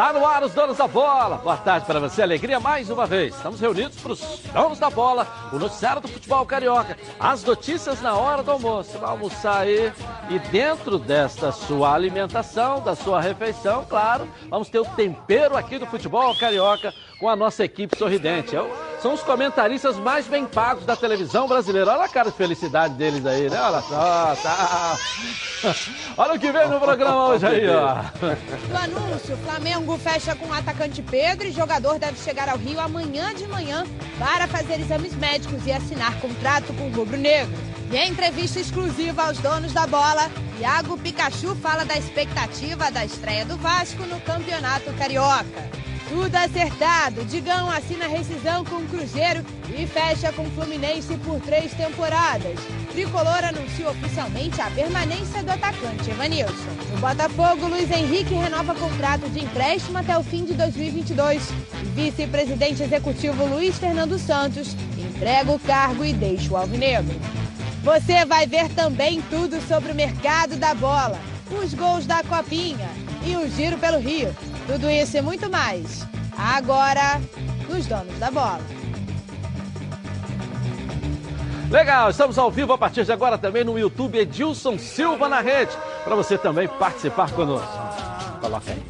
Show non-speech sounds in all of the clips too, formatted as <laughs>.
Tá no ar os donos da bola. Boa tarde para você, alegria mais uma vez. Estamos reunidos para os donos da bola, o noticiário do futebol carioca. As notícias na hora do almoço. Vai almoçar aí e dentro desta sua alimentação, da sua refeição, claro, vamos ter o tempero aqui do futebol carioca com a nossa equipe sorridente. Eu, são os comentaristas mais bem pagos da televisão brasileira. Olha a cara de felicidade deles aí, né? Olha só, tá. <laughs> Olha o que vem no programa hoje aí, ó. No anúncio, Flamengo fecha com o atacante Pedro e jogador deve chegar ao Rio amanhã de manhã para fazer exames médicos e assinar contrato com o Rubro Negro. E em entrevista exclusiva aos donos da bola, Iago Pikachu fala da expectativa da estreia do Vasco no Campeonato Carioca. Tudo acertado. Digão assina rescisão com o Cruzeiro e fecha com o Fluminense por três temporadas. Tricolor anuncia oficialmente a permanência do atacante Evanilson. No Botafogo, Luiz Henrique renova contrato de empréstimo até o fim de 2022. Vice-presidente executivo Luiz Fernando Santos entrega o cargo e deixa o Alvinegro. Você vai ver também tudo sobre o mercado da bola, os gols da Copinha e o giro pelo Rio. Tudo isso e muito mais. Agora, nos donos da bola. Legal, estamos ao vivo a partir de agora também no YouTube Edilson Silva na rede, para você também participar conosco. Coloca aí.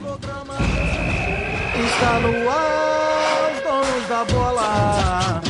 Está no ar, os donos da bola.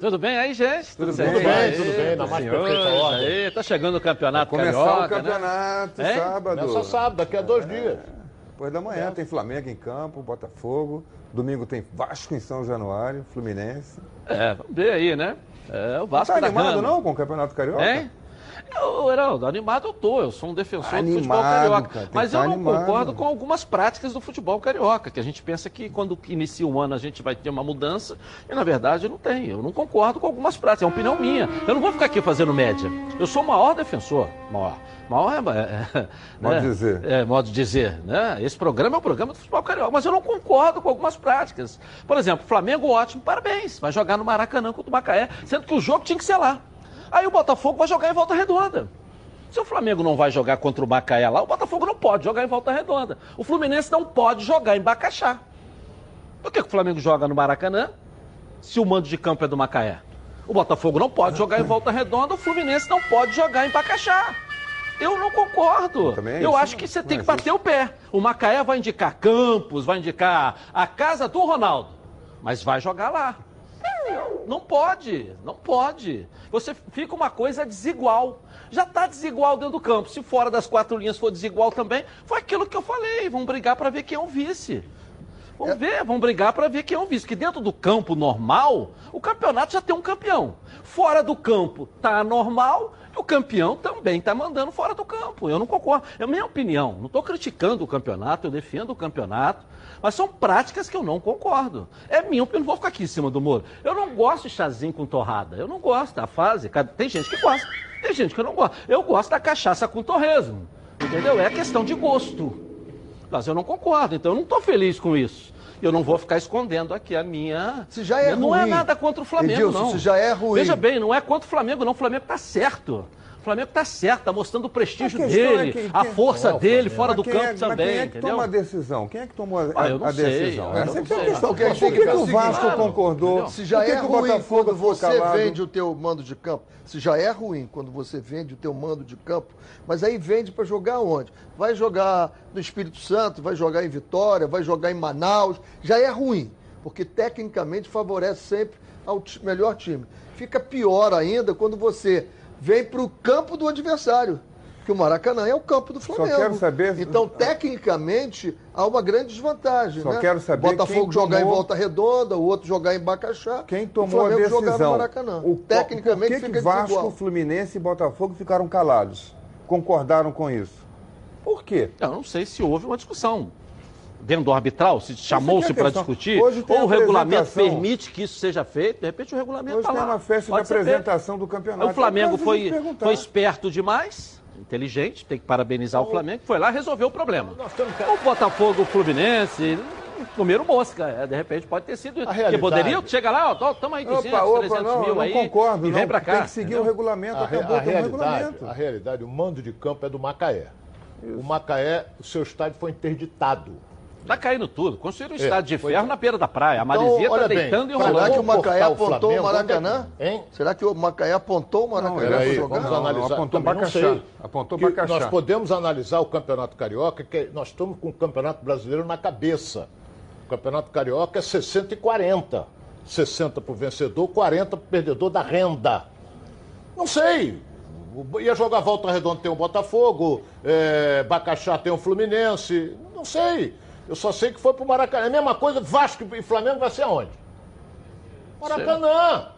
Tudo bem aí, gente? Tudo certo? bem, Aí, tudo bem, na mais senhores, perfeita ordem. Aí, tá chegando o campeonato Começar carioca, o campeonato Hein? sábado. Começa sábado, daqui a dois dias. Depois da manhã tem Flamengo em campo, Botafogo. Domingo tem Vasco em São Januário, Fluminense. né? É, vamos ver aí, né? É, o Vasco tá da animado não com o Campeonato Carioca? Hein? Eu, Heraldo, animado eu tô, eu sou um defensor do Animado, futebol carioca. cara, mas eu tá não animado. concordo com algumas práticas do futebol carioca, que a gente pensa que quando inicia o ano a gente vai ter uma mudança, e na verdade não tem. Eu não concordo com algumas práticas, é uma opinião minha. Eu não vou ficar aqui fazendo média. Eu sou o maior defensor, maior. Maior é, é, Modo né? de dizer. É, modo de dizer, né? Esse programa é o programa do futebol carioca, mas eu não concordo com algumas práticas. Por exemplo, Flamengo ótimo, parabéns, vai jogar no Maracanã contra o Macaé, sendo que o jogo tinha que ser lá. Aí o Botafogo vai jogar em volta redonda. Se o Flamengo não vai jogar contra o Macaé lá, o Botafogo não pode jogar em volta redonda. O Fluminense não pode jogar em Bacaxá. Por que, que o Flamengo joga no Maracanã se o mando de campo é do Macaé? O Botafogo não pode jogar em volta redonda, o Fluminense não pode jogar em Bacaxá. Eu não concordo. Também é Eu acho que você tem que bater o pé. O Macaé vai indicar Campos, vai indicar a casa do Ronaldo, mas vai jogar lá. Não pode, não pode. Você fica uma coisa desigual. Já está desigual dentro do campo. Se fora das quatro linhas for desigual também, foi aquilo que eu falei. Vamos brigar para ver quem é o vice. Vamos ver, vamos brigar para ver quem é o vice. Que dentro do campo normal, o campeonato já tem um campeão. Fora do campo tá normal o campeão também tá mandando fora do campo. Eu não concordo. É a minha opinião. Não estou criticando o campeonato, eu defendo o campeonato. Mas são práticas que eu não concordo. É minha opinião, não vou ficar aqui em cima do muro. Eu não gosto de chazinho com torrada. Eu não gosto da fase. Tem gente que gosta, tem gente que não gosta. Eu gosto da cachaça com torresmo. Entendeu? É questão de gosto. Mas eu não concordo, então eu não estou feliz com isso. Eu não vou ficar escondendo aqui a minha. Se já é não é ruim. nada contra o Flamengo, Edilson, não. se já é ruim. Veja bem, não é contra o Flamengo, não. O Flamengo está certo. O Flamengo está certo, está mostrando o prestígio A é dele, que- a que- força dele fora do quem campo é- mas também, Quem é que entendeu? toma a decisão? Quem é que tomou a, Ah, eu não a sei, decisão? eu Essa não é que é a questão. Porque Por que, que o Vasco claro. concordou? Entendeu? Se já é ruim quando você calado? vende o teu mando de campo, se já é ruim quando você vende o teu mando de campo, mas aí vende para jogar onde? Vai jogar no Espírito Santo, vai jogar em Vitória, vai jogar em Manaus, já é ruim, porque tecnicamente favorece sempre ao melhor time. Fica pior ainda quando você vem para o campo do adversário. Que o Maracanã é o campo do Flamengo. quero saber- Então, tecnicamente, há uma grande desvantagem. Só né? quero saber Botafogo quem jogar em tomou- volta redonda, o outro jogar em Bacaxá. Quem o tomou a Flamengo jogar no decisão? Maracanã. O, Tecnicamente por que, que Vasco, desigual. Fluminense e Botafogo ficaram calados? Concordaram com isso? Por quê? Eu não sei se houve uma discussão. Dentro do arbitral, se chamou-se é para discutir, Hoje tem ou o regulamento apresentação. permite que isso seja feito, de repente o regulamento Hoje está tem lá. uma festa Pode de ser feito. apresentação do campeonato. O Flamengo foi, foi esperto demais, inteligente, tem que parabenizar o Flamengo, foi lá e resolveu o problema. O Botafogo, o Fluminense, comeram mosca. é, De repente pode ter sido. Porque poderia, chega lá, ó, toma aí 200, Opa, opa, 300 não, mil não aí. concordo, e vem não. pra cá. Tem que seguir entendeu? o regulamento, A, acabou a tem um realidade, regulamento. a realidade, o mando de campo é do Macaé. O Macaé, o seu estádio foi interditado. Tá caindo tudo. Construíram um É, estádio de ferro na beira da praia. A Então, Marizia tá olha bem, deitando e rolando. Será que o Macaé o apontou o Maracanã? é que- Hein? Será que o Macaé apontou o Maracanã para jogar? vamos Não, analisar. apontou Também não Bacaxá. Apontou Que Bacaxá. Nós podemos analisar o Campeonato Carioca, que nós estamos com o Campeonato Brasileiro na cabeça. O Campeonato Carioca é 60 e 40. 60 para o vencedor, 40 para o perdedor da renda. Não sei. O- Ia jogar Volta Redonda tem o Botafogo, é, Bacaxá tem o Fluminense. Não sei. Eu só sei que foi pro Maracanã. É a mesma coisa, Vasco e Flamengo vai ser aonde? Maracanã.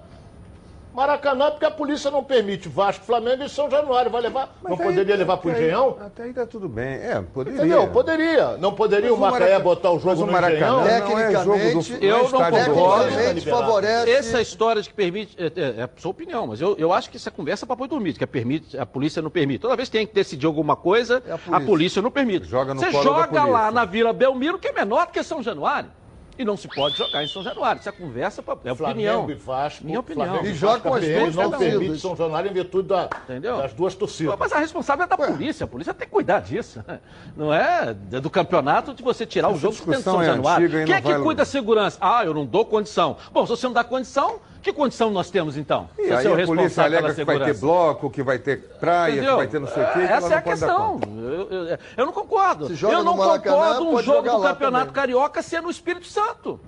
Maracanã, porque a polícia não permite Vasco, Flamengo e São Januário. Vai levar. Mas não aí- poderia levar até aí- Engenhão? Até aí tá tudo bem. É, poderia. Entendeu? Poderia. Não poderia Mas o Macaé Maraca- botar o mas jogo o no Maracanã Engenhão? não é jogo do Tecnicamente, Eu é não concordo. Tecnicamente favorece. Essa história de que permite. É, é, é a sua opinião, mas eu, eu acho que isso é conversa para boi dormir, que a, permite, a polícia não permite. Toda vez que tem que decidir alguma coisa, É a a, polícia. polícia. não permite. Joga no Você joga polícia. lá na Vila Belmiro, que é menor do que São Januário. E não se pode jogar em São Januário. Isso é conversa para. É opinião. Flamengo e Vasco. Minha opinião. Flamengo E joga com as duas não permite São Januário em virtude da- Entendeu? das duas torcidas. Mas a responsável é da polícia. A polícia tem que cuidar disso. Não é do campeonato de você tirar o Essa jogo de São é Januário. antiga Quem é que cuida da segurança? Ah, eu não dou condição. Bom, se você não dá condição, que condição nós temos então? E aí é o a polícia alega que vai ter bloco, que vai ter praia, Entendeu? que vai ter não sei o quê. que Essa não é a questão. Eu, eu- eu não concordo. Eu não Maracanã, concordo um jogo do Campeonato também. Carioca ser no Espírito Santo.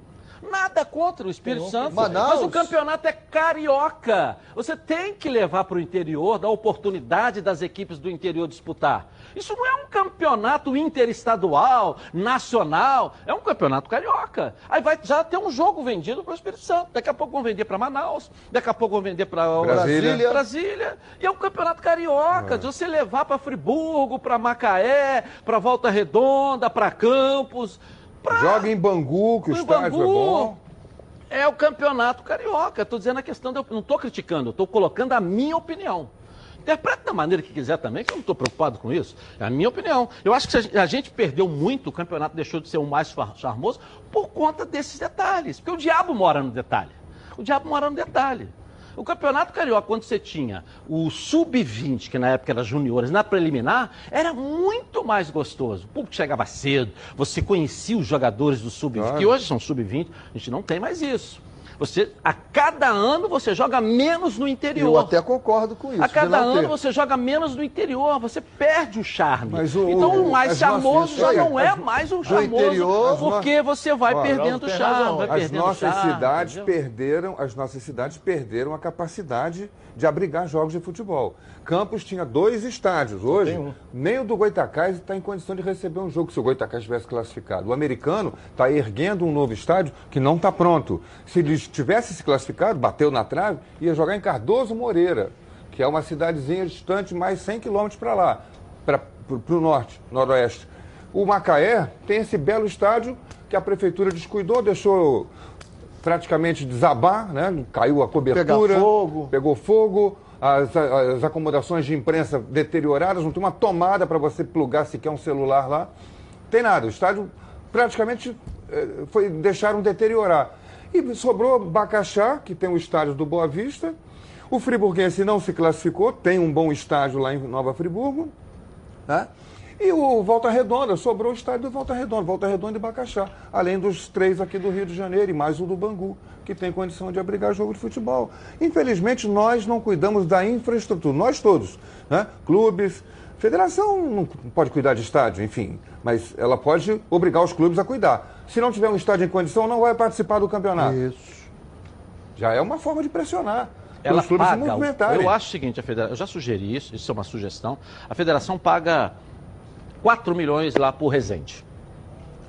Nada contra o Espírito Santo. Manaus. Mas o campeonato é carioca. Você tem que levar para o interior, dar oportunidade das equipes do interior disputar. Isso não é um campeonato interestadual, nacional. É um campeonato carioca. Aí vai já ter um jogo vendido para o Espírito Santo. Daqui a pouco vão vender para Manaus. Daqui a pouco vão vender para Brasília. Brasília. E é um campeonato carioca, de você levar para Friburgo, para Macaé, para Volta Redonda, para Campos. Pra- Joga em Bangu, que o estádio é Bangu. bom. É o campeonato carioca. Estou dizendo a questão, de, não estou criticando, estou colocando a minha opinião. Interprete da maneira que quiser também, que eu não estou preocupado com isso. É a minha opinião. Eu acho que a gente perdeu muito, o campeonato deixou de ser o mais charmoso por conta desses detalhes. Porque o diabo mora no detalhe. O diabo mora no detalhe. O Campeonato Carioca, quando você tinha o Sub-20, que na época era juniores, na preliminar, era muito mais gostoso. O público chegava cedo, você conhecia os jogadores do Sub-20, Claro. que hoje são Sub-20, a gente não tem mais isso. Você, a cada ano você joga menos no interior. Eu até concordo com isso. A cada não ter. ano você joga menos no interior, você perde o charme. Mas o- então o mais charmoso já não é as- mais um charmoso, interior, porque você vai Ó, perdendo o charme, As perdendo o nossas charme, cidades entendeu? perderam, as nossas cidades perderam a capacidade de abrigar jogos de futebol. Campos tinha dois estádios. Hoje, um. nem o do Goitacás está em condição de receber um jogo se o Goitacás tivesse classificado. O americano está erguendo um novo estádio que não está pronto. Se ele tivesse se classificado, bateu na trave, ia jogar em Cardoso Moreira, que é uma cidadezinha distante mais 100 quilômetros para lá, para o norte, noroeste. O Macaé tem esse belo estádio que a prefeitura descuidou, deixou praticamente desabar, né? caiu a cobertura, fogo. pegou fogo, as, as acomodações de imprensa deterioradas, não tem uma tomada para você plugar sequer um celular lá. Tem nada, o estádio praticamente eh, foi, deixaram deteriorar. E sobrou Bacaxá, que tem o estádio do Boa Vista. O friburguense não se classificou, tem um bom estádio lá em Nova Friburgo. Né? E o Volta Redonda, sobrou o estádio do Volta Redonda, Volta Redonda e Bacaxá, além dos três aqui do Rio de Janeiro e mais o do Bangu, que tem condição de abrigar jogo de futebol. Infelizmente, nós não cuidamos da infraestrutura, nós todos, né? clubes, federação não pode cuidar de estádio, enfim, mas ela pode obrigar os clubes a cuidar. Se não tiver um estádio em condição, não vai participar do campeonato. Isso. Já é uma forma de pressionar. Ela os clubes se paga. movimentarem. Eu acho o seguinte, a federação, eu já sugeri isso, isso é uma sugestão. A federação paga 4 milhões lá por Resende.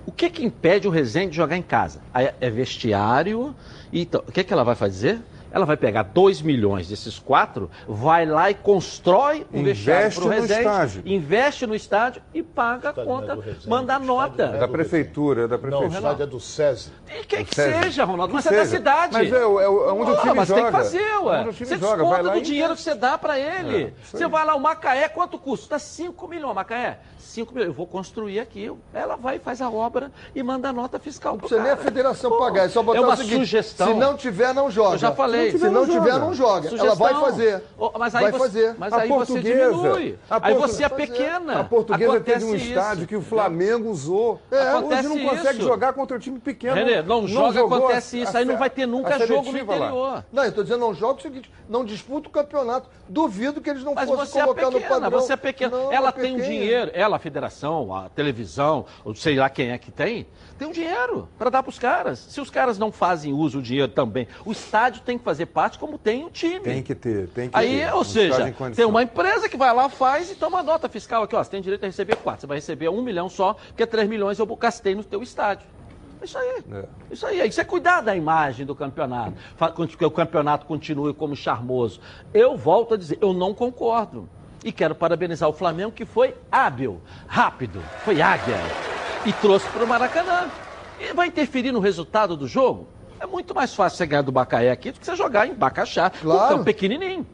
O que que impede o Resende de jogar em casa? É vestiário e então, o que que ela vai fazer? Ela vai pegar 2 milhões desses quatro, vai lá e constrói um vestiário Investe pro no Rezende, estádio. investe no estádio e paga a é conta, Rezende, manda a o estádio nota. É da prefeitura, é da Não, o prefeitura. estádio é do SESI. E quem que César. seja, Ronaldo, mas é da cidade. Mas é, o- é o- é onde o time mas joga. tem que fazer, ué. O você joga, desconta vai lá do dinheiro investe. que você dá pra ele. É, você vai lá, o Macaé, quanto custa? Dá 5 milhões, Macaé. 5 milhões, eu vou construir aqui. Ela vai, faz a obra e manda a nota fiscal Não precisa nem a federação Pô, pagar, é só botar é uma o seguinte, sugestão. se não tiver, não joga. Eu já falei. Se não tiver, não joga. Ela vai Sugestão. fazer. Ô, Mas aí vai você, fazer. Mas A aí você portuguesa, diminui. a aí você é pequena. A portuguesa teve um Acontece estádio isso. que o Flamengo usou. É, hoje Acontece não consegue isso. jogar contra o time pequeno. Renê, não, joga, jogou acontece a- isso. a- aí não vai ter nunca jogo no seletiva lá. interior. Não, eu tô dizendo, não joga o seguinte, não disputa o campeonato. Duvido que eles não Mas fossem você é colocar no padrão. você é pequena. Não, ela é tem um dinheiro, ela, a federação, a televisão, ou sei lá quem é que tem, tem um dinheiro para dar para os caras. Se os caras não fazem uso do dinheiro também, o estádio tem que fazer parte como tem o time. Tem que ter, tem que Aí, ter. ou seja, tem uma empresa que vai lá, faz e toma nota fiscal aqui, ó. Você tem direito a receber quatro. Você vai receber um milhão só, porque três milhões eu gastei no teu estádio. É Isso aí. É. Isso aí. Isso é cuidar da imagem do campeonato. Que o campeonato continue como charmoso. Eu volto a dizer, eu não concordo. E quero parabenizar o Flamengo, que foi hábil, rápido, foi águia. E trouxe para o Maracanã. E vai interferir no resultado do jogo? É muito mais fácil você ganhar do Macaé aqui do que você jogar em Bacaxá, Claro. um campo pequenininho.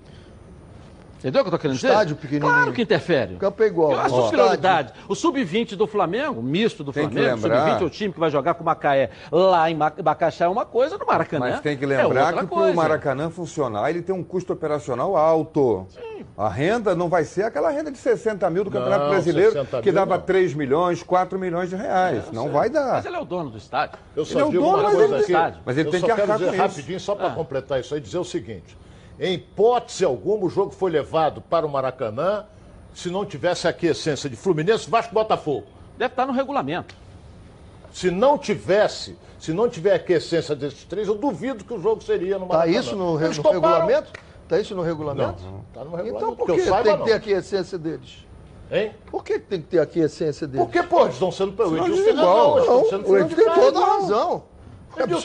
Entendeu o que eu tô querendo dizer? Estádio pequenininho. Claro que interfere. O campo é igual. Eu acho Ó. superioridade. O sub-20 do Flamengo, misto do Tem Flamengo, lembrar- sub-20 é o time que vai jogar com o Macaé lá em Ma- Bacaxá é uma coisa, no Maracanã Mas tem que é lembrar outra que para o Maracanã funcionar, ele tem um custo operacional alto. A renda não vai ser aquela renda de 60 mil do Campeonato Não, Brasileiro, 60 que dava não. 3 milhões, 4 milhões de reais. não vai dar. Mas ele é o dono do estádio. Eu Ele só é o dono, mas ele- aqui. mas ele eu tem que arcar com isso. rapidinho, só para Ah. completar isso aí, dizer o seguinte. Em hipótese alguma, o jogo foi levado para o Maracanã se não tivesse aqui a essência de Fluminense, Vasco e Botafogo. Deve estar no regulamento. Se não tivesse, se não tiver aqui a essência desses três, eu duvido que o jogo seria no Tá Maracanã. isso no, re- no regulamento? Tá isso no Não, regulamento? tá no regulamento. Então por que que saiba, tem que ter aqui a essência deles? Hein? Por que tem que ter aqui a essência deles? Porque, pô, eles estão sendo... O Edilson tem razão, eles Não, estão sendo o Edilson tem toda a razão. Eles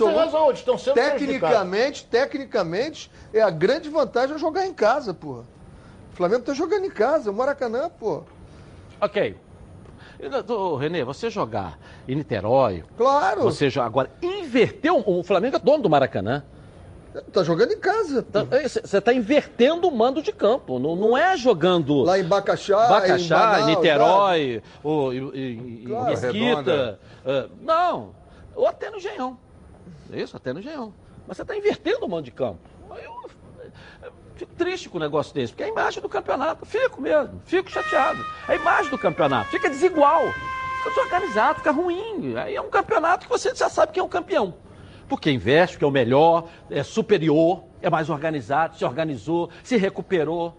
estão sendo. Tecnicamente, tecnicamente, é a grande vantagem é jogar em casa, pô. O Flamengo tá jogando em casa, o Maracanã, pô. Ok. Renê, você jogar em Niterói, Claro, você joga agora, inverteu, o Flamengo é dono do Maracanã. tá jogando em casa. pô. Tá- é, Você está invertendo o mando de campo. Não, não é jogando Lá em Bacaxá, Bacaxá, em Manaus, Niterói, ou, em- Claro. Mesquita. Ah, não, ou até no Genhão. Isso, até no Genhão. Mas você está invertendo o mando de campo. Eu, fico triste com um negócio desse, porque é a imagem do campeonato. Fico mesmo, fico chateado. É a imagem do campeonato fica desigual. Fica desorganizado, fica ruim. Aí é um campeonato que você já sabe quem é o campeão. Porque investe, que é o melhor, é superior, é mais organizado, se organizou, se recuperou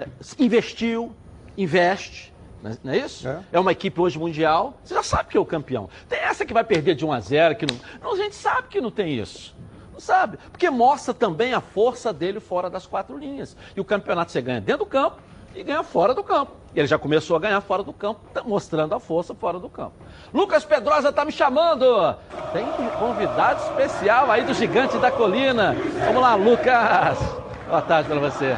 é, investiu, investe, não é isso? É. É. uma equipe hoje mundial, você já sabe que é o campeão. Tem essa que vai perder de 1 a 0, que não, não, a gente sabe que não tem isso. Não sabe, porque mostra também a força dele fora das quatro linhas. E o campeonato você ganha dentro do campo e ganha fora do campo. E ele já começou a ganhar fora do campo, tá mostrando a força fora do campo. Lucas Pedrosa tá me chamando. Tem convidado especial aí do Gigante da Colina. Vamos lá, Lucas. Boa tarde para você.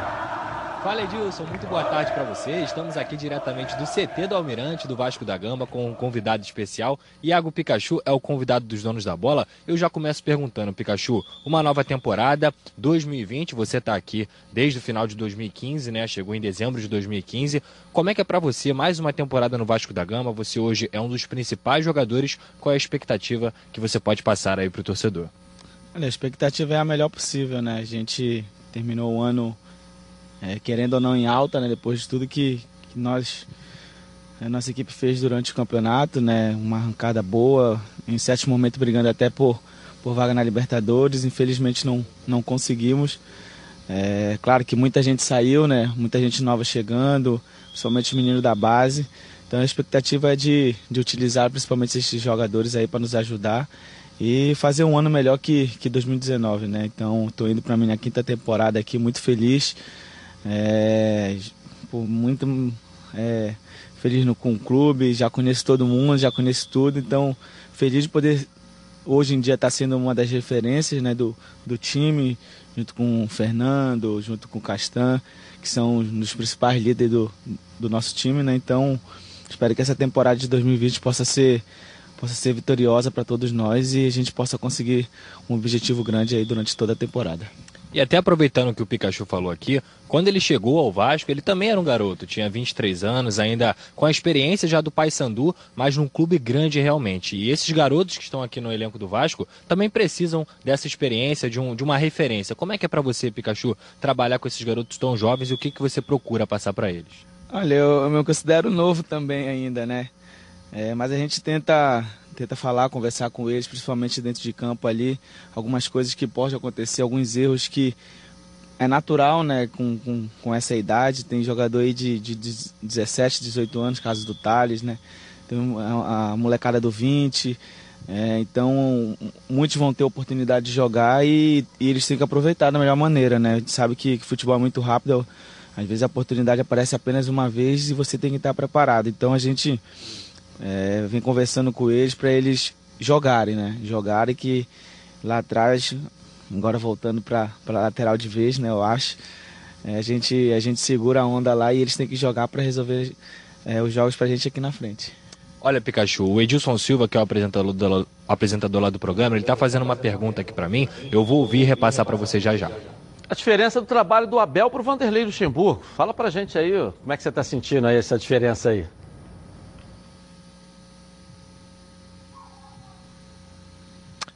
Fala Edilson, muito boa tarde para você. Estamos aqui diretamente do CT do Almirante do Vasco da Gama com um convidado especial. Iago Pikachu é o convidado dos donos da bola. Eu já começo perguntando, Pikachu, uma nova temporada, 2020, você está aqui desde o final de 2015, né? Chegou em dezembro de 2015. Como é que é para você mais uma temporada no Vasco da Gama? Você hoje é um dos principais jogadores. Qual é a expectativa que você pode passar aí para o torcedor? Olha, a expectativa é a melhor possível, né? A gente terminou o ano é, querendo ou não em alta, né? Depois de tudo que, que nós a nossa equipe fez durante o campeonato, né? Uma arrancada boa, em certo momento brigando até por, por vaga na Libertadores. Infelizmente não, não conseguimos. É, claro que muita gente saiu, né? Muita gente nova chegando, principalmente os meninos da base. Então a expectativa é de, de utilizar principalmente esses jogadores aí para nos ajudar e fazer um ano melhor que, que 2019, né? Então estou indo para minha quinta temporada aqui, muito feliz, é, pô, muito é, feliz no, com o clube, já conheço todo mundo, já conheço tudo, então feliz de poder hoje em dia está sendo uma das referências né, do, do time, junto com o Fernando, junto com o Castan, que são os principais líderes do, do nosso time. Né? Então, espero que essa temporada de 2020 possa ser, possa ser vitoriosa para todos nós e a gente possa conseguir um objetivo grande aí durante toda a temporada. E até aproveitando que o Pikachu falou aqui, quando ele chegou ao Vasco, ele também era um garoto, tinha 23 anos, ainda com a experiência já do Paysandu, mas num clube grande realmente. E esses garotos que estão aqui no elenco do Vasco também precisam dessa experiência, de, um, de uma referência. Como é que é para você, Pikachu, trabalhar com esses garotos tão jovens e o que, que você procura passar para eles? Olha, eu, eu me considero novo também ainda, né? É, mas a gente tenta tenta falar, conversar com eles, principalmente dentro de campo ali, algumas coisas que podem acontecer, alguns erros que é natural, né, com, com, com essa idade. Tem jogador aí de, de, de 17, 18 anos, caso do Thales, né? Tem a, a molecada do 20. É, então, muitos vão ter oportunidade de jogar e, e, eles têm que aproveitar da melhor maneira, né? A gente sabe que, que futebol é muito rápido, às vezes a oportunidade aparece apenas uma vez e você tem que estar preparado. Então, a gente é, vem conversando com eles para eles jogarem, né? Jogarem que lá atrás, agora voltando para a lateral de vez, né? Eu acho. É, a, gente, a gente segura a onda lá e eles têm que jogar para resolver é, os jogos para a gente aqui na frente. Olha, Pikachu, o Edilson Silva, que é o apresentador, do, apresentador lá do programa, ele está fazendo uma pergunta aqui para mim. Eu vou ouvir e repassar para você já já. A diferença do trabalho do Abel para o Vanderlei Luxemburgo. Fala para gente aí, como é que você está sentindo aí essa diferença aí?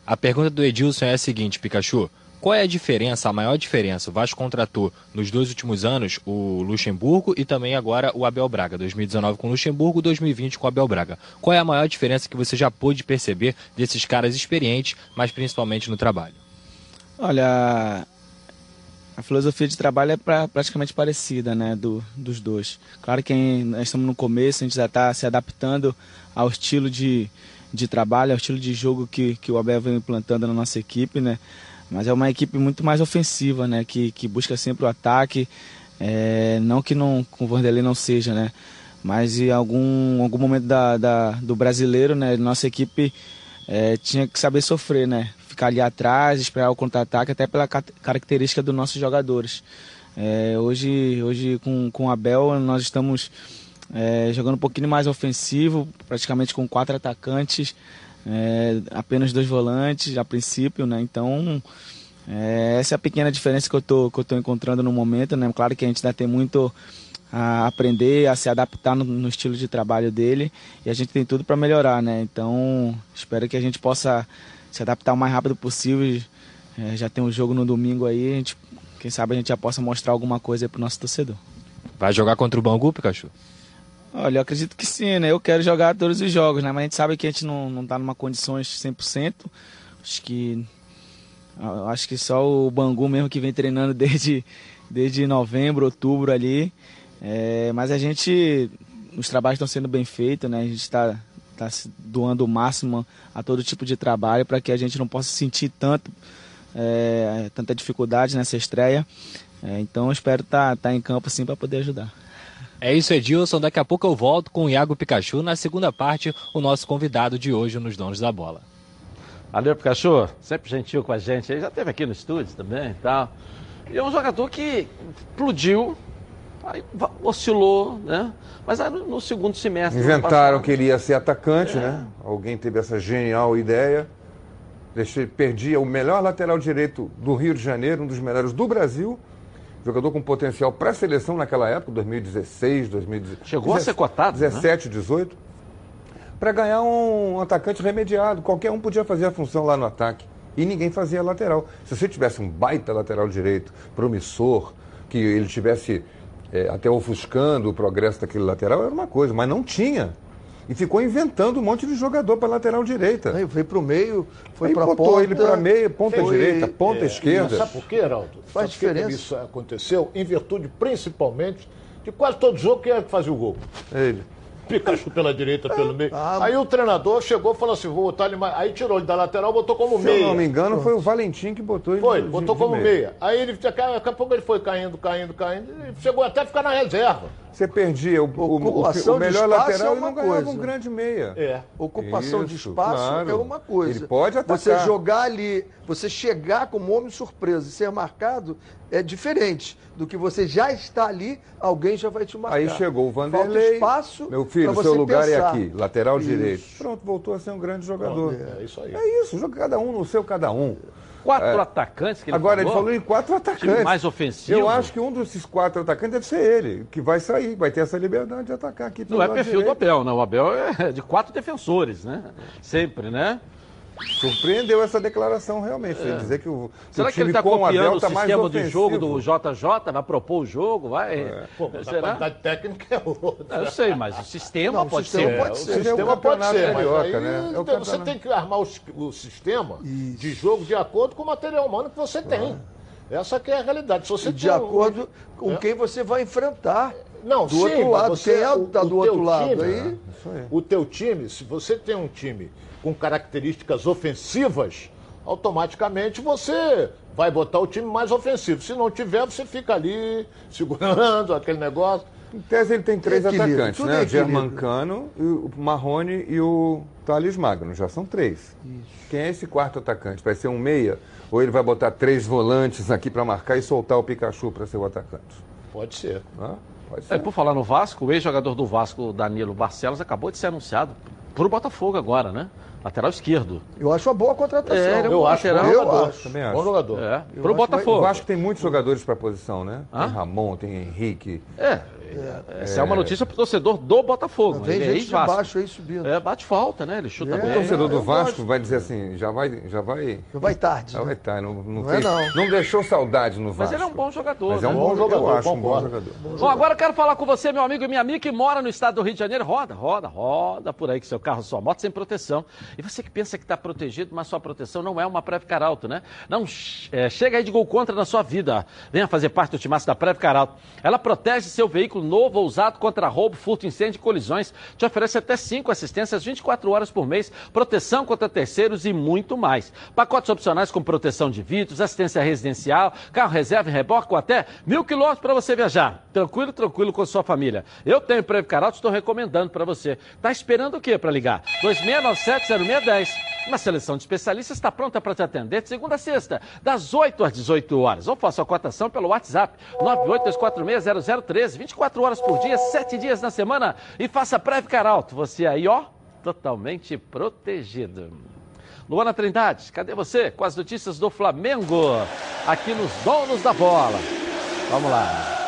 A pergunta do Edilson é a seguinte, Pikachu. Qual é a diferença, a maior diferença? O Vasco contratou nos dois últimos anos o Luxemburgo e também agora o Abel Braga. 2019 com o Luxemburgo, 2020 com o Abel Braga. Qual é a maior diferença que você já pôde perceber desses caras experientes, mas principalmente no trabalho? Olha, a filosofia de trabalho é pra, praticamente parecida, né, do, dos dois. Claro que nós estamos no começo, a gente já está se adaptando ao estilo de, de trabalho, ao estilo de jogo que, que o Abel vem implantando na nossa equipe, né? Mas é uma equipe muito mais ofensiva, né? Que, que busca sempre o ataque. É, não que não, com o Vanderlei não seja, né? Mas em algum, algum momento da, da do brasileiro, né? Nossa equipe é, tinha que saber sofrer, né? Ficar ali atrás, esperar o contra-ataque, até pela característica dos nossos jogadores. É, hoje, hoje com, com o Abel, nós estamos é, jogando um pouquinho mais ofensivo, praticamente com quatro atacantes, é, apenas dois volantes a princípio, né? Então é, essa é a pequena diferença que eu tô, que eu tô encontrando no momento, né? Claro que a gente ainda tem muito a aprender, a se adaptar no, no estilo de trabalho dele e a gente tem tudo para melhorar, né? Então espero que a gente possa se adaptar o mais rápido possível. É, já tem um jogo no domingo aí, gente, quem sabe a gente já possa mostrar alguma coisa para o nosso torcedor. Vai jogar contra o Bangu, Pikachu? Olha, eu acredito que sim, né? Eu quero jogar todos os jogos, né? Mas a gente sabe que a gente não, não tá numa condições 100%. Acho que acho que só o Bangu mesmo que vem treinando <laughs> desde, desde novembro, outubro ali. É, mas a gente, os trabalhos estão sendo bem feitos, né? A gente está tá doando o máximo a todo tipo de trabalho para que a gente não possa sentir tanto, é, tanta dificuldade nessa estreia. É, então espero estar tá, tá em campo assim para poder ajudar. É isso, Edilson. Daqui a pouco eu volto com o Iago Pikachu na segunda parte, o nosso convidado de hoje nos Donos da Bola. Valeu, Pikachu. Sempre gentil com a gente. Ele já esteve aqui no estúdio também e tal. E é um jogador que explodiu, aí oscilou, né? Mas aí no, segundo semestre. Inventaram que ele ia ser atacante, é. né? Alguém teve essa genial ideia. Deixei, perdia o melhor lateral direito do Rio de Janeiro, um dos melhores do Brasil jogador com potencial para a seleção naquela época, 2016, 2017. Chegou a ser cotado. 17, né? 18. Para ganhar um atacante remediado. Qualquer um podia fazer a função lá no ataque. E ninguém fazia lateral. Se você tivesse um baita lateral direito, promissor, que ele tivesse é, até ofuscando o progresso daquele lateral, era uma coisa, mas não tinha e ficou inventando um monte de jogador para lateral direita. Aí veio para o meio, foi para a ponta. ele para meio, ponta foi, direita, ponta é, esquerda. Sabe por quê, Heraldo? Faz sabe diferença. Que isso aconteceu em virtude principalmente de quase todo jogo que é fazer o gol. Ele. Pikachu pela direita, pelo meio. Ah, Aí o treinador chegou e falou assim: vou botar ele mais. Aí tirou ele da lateral, botou como Se meia. eu não me engano, foi o Valentim que botou ele Foi, de- botou de como meia. meia. Aí ele, daqui a daqui a pouco ele foi caindo, caindo, caindo. E chegou até a ficar na reserva. Você perdia o, o, o, Ocupação o de melhor espaço lateral é e não uma ganhava coisa. um grande meia. É. Ocupação de Isso, espaço claro. é uma coisa. Ele pode atacar. Você jogar ali, você chegar como homem surpresa e ser marcado é diferente do que você já está ali, alguém já vai te marcar. Aí chegou o Falta Vanderlei. espaço Meu filho, seu lugar é pensar. aqui, lateral Isso. direito. Pronto, voltou a ser um grande jogador. É isso aí. É isso, joga cada um no seu cada um. Quatro É. atacantes que ele Agora, falou. ele falou em quatro atacantes. Time mais ofensivo. Eu acho que um desses quatro atacantes deve ser ele, que vai sair, vai ter essa liberdade de atacar aqui. Não é perfil do direito. Abel, não. O Abel é de quatro defensores, né? Sempre, né? Surpreendeu essa declaração realmente. Ele dizer que o, É. Será o que ele está com o copiando o tá sistema de jogo do JJ? Vai propor o jogo? Vai? Pô, mas a Será? qualidade técnica é outra. Eu sei, mas o sistema Não, o pode sistema ser. pode O ser. É o sistema pode ser, mas carioca, aí né? É o você campeonato. tem que armar os- o, sistema de jogo de acordo com o material humano que você tem. Essa que é a realidade. Se você E de tem um- acordo com É. quem você vai enfrentar. Não, do sim, outro lado, você- quem é o, tá do teu outro lado time, aí? O teu time, se você tem um time com características ofensivas, automaticamente você vai botar o time mais ofensivo. Se não tiver, você fica ali segurando <laughs> aquele negócio. Em tese, ele tem três Equilíbrio, atacantes, tudo né? é O. Germancano, o Marrone e o Thales Magno. Já são três. Quem é esse quarto atacante? Vai ser um meia? Ou ele vai botar três volantes aqui para marcar e soltar o Pikachu para ser o atacante? Pode ser. Hã? Pode É, ser. por falar no Vasco, o ex-jogador do Vasco, Danilo Barcelos, acabou de ser anunciado pro Botafogo agora, né? Lateral esquerdo. Eu acho uma boa contratação. É, um Eu bom acho lateral. bom Eu jogador. acho. Também acho. Bom jogador. É, Eu pro acho que O Botafogo. Vasco tem muitos jogadores para a posição, né? Hã? Tem Ramon, tem Henrique. É, essa é uma notícia pro torcedor do Botafogo. Vem Ele é gente de ex-Vasco. baixo aí subindo. É, bate falta, né? Ele chuta É, O bem. torcedor do Vasco gosto. vai dizer assim, já vai, já vai, Já vai tarde. já né? vai estar. Não, não, Não é fez- não. não deixou saudade no Vasco. Mas ele é um bom jogador. Mas é um né? bom, Bom jogador, eu acho um bom jogador. Bom, agora eu quero falar com você, meu amigo e minha amiga, que mora no estado do Rio de Janeiro. Roda, roda, roda por aí com seu carro, sua moto sem proteção. E você que pensa que está protegido, mas sua proteção não é uma Previcar Alto, né? Não, é, chega aí de gol contra na sua vida. Venha fazer parte do timaço da Previcar Alto. Ela protege seu veículo novo ou usado contra roubo, furto, incêndio e colisões. Te oferece até 5 assistências 24 horas por mês, proteção contra terceiros e muito mais. Pacotes opcionais com proteção de vidros, assistência residencial, carro reserva e reboque com até mil quilômetros para você viajar. Tranquilo, tranquilo com sua família. Eu tenho Previcar Alto, estou recomendando para você. Tá esperando o quê para ligar? 2697-0610. Uma seleção de especialistas está pronta para te atender de segunda a sexta, das 8 às 18 horas. Ou faça a cotação pelo WhatsApp 982460013, 24 horas por dia, 7 dias na semana. E faça Previcar Alto. Você aí, ó, totalmente protegido. Luana Trindade, cadê você com as notícias do Flamengo? Aqui nos Donos da Bola. Vamos lá.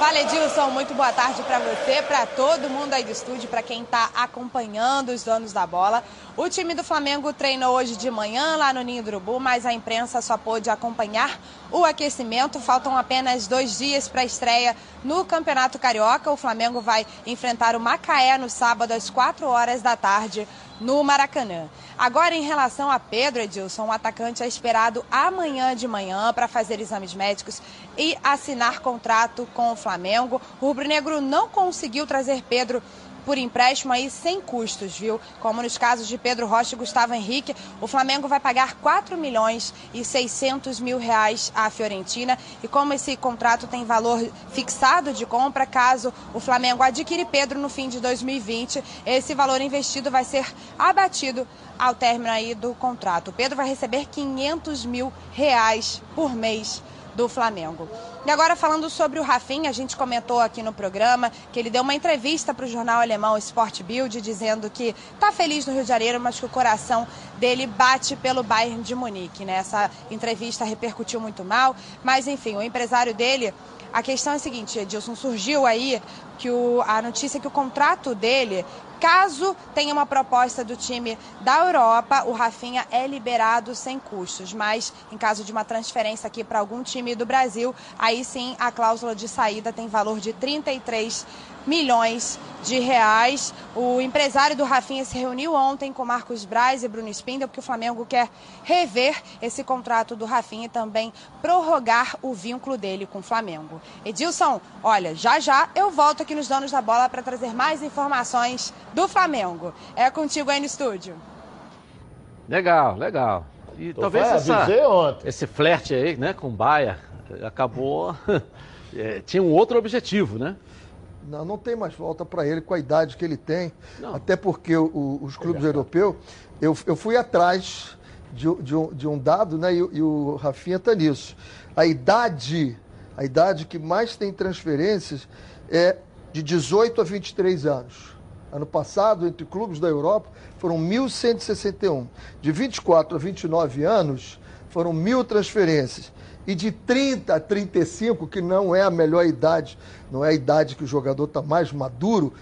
Fala Edilson, muito boa tarde para você, para todo mundo aí do estúdio, para quem está acompanhando os donos da bola. O time do Flamengo treinou hoje de manhã lá no Ninho do Urubu, mas a imprensa só pôde acompanhar o aquecimento. Faltam apenas dois dias para a estreia no Campeonato Carioca. O Flamengo vai enfrentar o Macaé no sábado às 4 horas da tarde no Maracanã. Agora, em relação a Pedro Edilson, o atacante é esperado amanhã de manhã para fazer exames médicos e assinar contrato com o Flamengo. O rubro-negro não conseguiu trazer Pedro por empréstimo aí sem custos, viu? Como nos casos de Pedro Rocha e Gustavo Henrique, o Flamengo vai pagar 4 milhões e 600 mil reais à Fiorentina. E como esse contrato tem valor fixado de compra, caso o Flamengo adquire Pedro no fim de 2020, esse valor investido vai ser abatido ao término aí do contrato. O Pedro vai receber 500 mil reais por mês do Flamengo. E agora falando sobre o Rafinha, a gente comentou aqui no programa que ele deu uma entrevista para o jornal alemão Sport Bild dizendo que está feliz no Rio de Janeiro, mas que o coração dele bate pelo Bayern de Munique. Né? Essa entrevista repercutiu muito mal, mas enfim, o empresário dele a questão é a seguinte, Edilson, surgiu aí que o, a notícia que o contrato dele, caso tenha uma proposta do time da Europa, o Rafinha é liberado sem custos. Mas em caso de uma transferência aqui para algum time do Brasil, aí sim a cláusula de saída tem valor de 33 milhões de reais. O empresário do Rafinha se reuniu ontem com Marcos Braz e Bruno Spindel, porque o Flamengo quer rever esse contrato do Rafinha e também prorrogar o vínculo dele com o Flamengo. Edilson, olha, já já eu volto aqui nos Donos da Bola para trazer mais informações do Flamengo. É contigo aí no estúdio. Legal, legal. E Tô talvez essa, esse flerte aí, né, com o Baia, acabou. <laughs> é, tinha um outro objetivo, né? Não, não tem mais volta para ele com a idade que ele tem. Não. Até porque o- o- os clubes europeus, eu, eu fui atrás de, de um, de um dado, né? E, o- e o Rafinha está nisso. A idade, a idade que mais tem transferências é de 18 a 23 anos. Ano passado, entre clubes da Europa, foram 1.161. De 24 a 29 anos, foram mil transferências. E de 30 a 35, que não é a melhor idade, não é a idade que o jogador está mais maduro,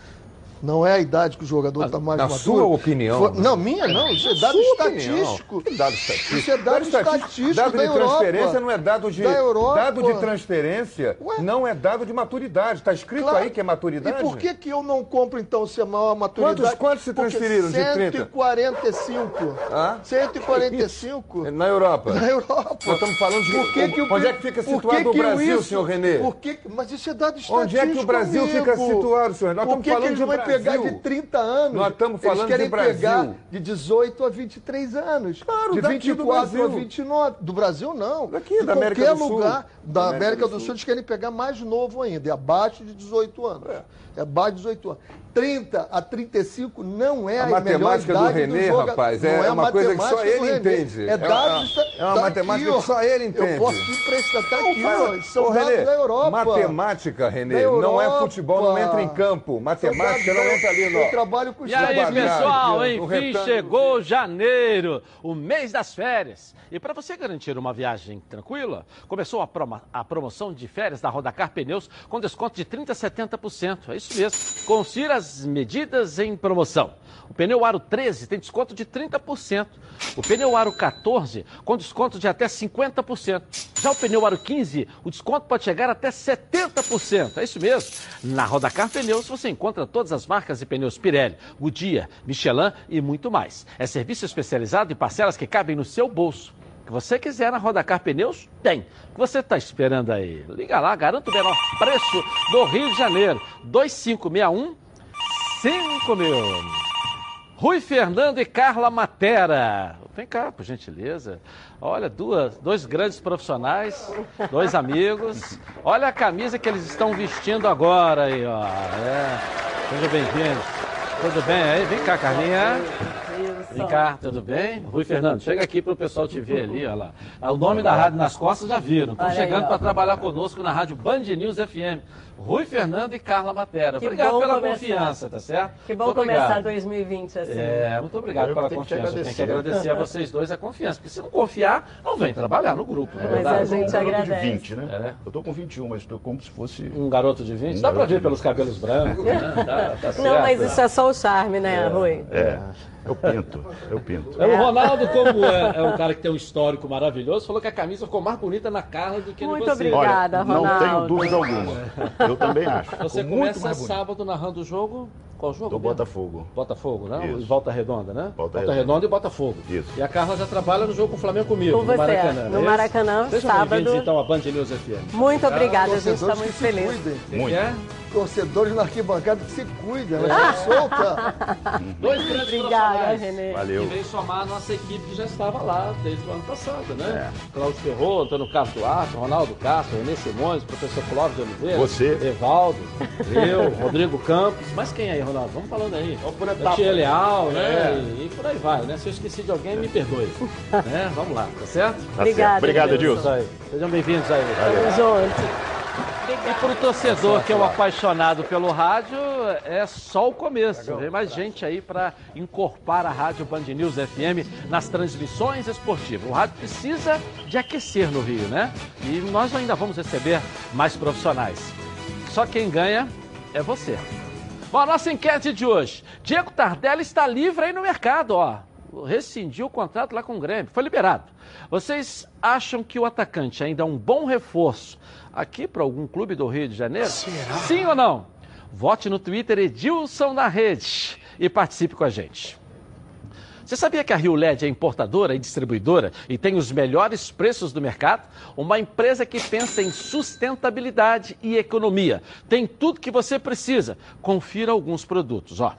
não é a idade que o jogador está mais na maduro. sua opinião, Foi- né? não, minha não, isso é dado estatístico. Que dado estatístico? Isso é dado estatístico Dado da de transferência Europa. não é dado de. Da Europa. Dado de transferência Ué? não é dado de maturidade. Está escrito Claro. aí que é maturidade. E por que, que eu não compro, então, se é maior maturidade? Quantos- quantos se Porque transferiram de 30? 145. Hã? 145. Na Europa. Na Europa. Nós estamos falando de. Por que que o- onde é que fica situado que o Brasil, isso- senhor Renê? Por que, mas isso é dado estatístico. Onde é que o Brasil amigo. fica situado, senhor? Nós Por estamos falando de pegar de 30 anos? Nós estamos falando eles querem de Brasil. pegar de 18 a 23 anos. Claro, de daqui do 24 a Brasil. 29. Do Brasil, não. Daqui, de da América qualquer do Sul. lugar da Da América, do Sul, eles querem pegar mais novo ainda, é abaixo de 18 anos. É, abaixo de 18 anos. 30 a 35 não é A a, matemática do melhor idade Renê, joga- rapaz, é a uma coisa que só matemática ele do entende. É É dados... uma- é uma tá matemática aqui, que só ele entende. Eu posso te emprestar, tá aqui, Não, ó. faz- São Ô, dados Renê, da Europa. Matemática, Renê, Da não é Europa. futebol, não entra em campo. Matemática não entra ali, Eu não. trabalho com E aí, pessoal, enfim, chegou janeiro, o mês das férias. E para você garantir uma viagem tranquila, começou a, promo- a promoção de férias da Rodacar Pneus com desconto de 30% a 70%. É isso mesmo. Confira as medidas em promoção. O pneu Aro 13 tem desconto de 30%. O pneu Aro 14 com desconto de até 50%. Já o pneu Aro 15, o desconto pode chegar até 70%. É isso mesmo. Na Rodacar Pneus você encontra todas as marcas de pneus Pirelli, Goodyear, Michelin e muito mais. É serviço especializado em parcelas que cabem no seu bolso. Que você quiser na Rodacar Pneus, tem. O que você está esperando aí? Liga lá, garanto o menor preço do Rio de Janeiro. 2561 5 mil. Rui Fernando e Carla Matera. Vem cá, por gentileza. Olha, duas, dois grandes profissionais, dois amigos. Olha a camisa que eles estão vestindo agora aí, ó. É. Seja bem-vindo. Tudo bem aí? Vem cá, Carlinha. Vem cá, tudo bem? Rui Fernando, chega aqui para o pessoal te ver ali, olha lá. O nome da rádio nas costas já viram. Estão chegando para trabalhar conosco na rádio Band News FM. Rui Fernando e Carla Matera. Que Obrigado pela começar. confiança, tá certo? Que bom Muito começar obrigado. 2020 assim. É, muito obrigado Eu pela confiança. Tenho que agradecer. a vocês dois a confiança. Porque se não confiar, não vem trabalhar no grupo. não é Mas a gente um agradece. de 20, né? É. Eu tô com 21, mas tô como se fosse. Um garoto de 20, Um dá pra garoto ver pelos cabelos brancos, né? <laughs> Tá, tá certo. Não, mas isso é só o charme, né, Rui? É, eu pinto, eu pinto. É, O Ronaldo, como é, é um cara que tem um histórico maravilhoso, falou que a camisa ficou mais bonita na Carla do que Muito em você. obrigada. Olha, não Ronaldo. tenho dúvida alguma. <laughs> Eu também acho. Você Ficou começa sábado narrando o jogo. Qual jogo? Do mesmo? Botafogo. Botafogo, né? Isso. E Volta Redonda, né? Volta Redonda. Redonda. e Botafogo. Isso. E a Carla já trabalha no jogo com o Flamengo comigo, Com no você, Maracanã. no é? Maracanã, Sejam sábado. bem-vindos, então, à Band News FM. Muito obrigada, a gente está muito feliz. Muito. É? Torcedores na arquibancada que se cuidem, ela está solta. Dois grandes Obrigada. Renê. Valeu. E veio somar a nossa equipe que já estava lá desde o ano passado, né? Cláudio Ferro, Antônio Carlos Duarte, Ronaldo Castro, Renê Simões, professor Clóvis de Oliveira. Você. Evaldo, <laughs> eu, Rodrigo Campos. Mas quem aí, Ronaldo? Vamos falando aí. Tia Leal, né? E, e por aí vai, né? Se eu esqueci de alguém, me perdoe. <laughs> né? Vamos lá, tá certo? Tá Obrigada, certo. Obrigado, Edilson. Sejam bem-vindos aí. Tamo junto. E para o torcedor que é o apaixonado pelo rádio, é só o começo. Vem mais gente aí para incorporar a rádio Band News FM nas transmissões esportivas. O rádio precisa de aquecer no Rio, né? E nós ainda vamos receber mais profissionais. Só quem ganha é você. Bom, a nossa enquete de hoje. Diego Tardelli está livre aí no mercado, ó. Rescindiu o contrato lá com o Grêmio, foi liberado. Vocês acham que o atacante ainda é um bom reforço aqui para algum clube do Rio de Janeiro? Sim ou não? Vote no Twitter Edilson na Rede e participe com a gente. Você sabia que a Rio LED é importadora e distribuidora e tem os melhores preços do mercado? Uma empresa que pensa em sustentabilidade e economia. Tem tudo que você precisa. Confira alguns produtos, ó.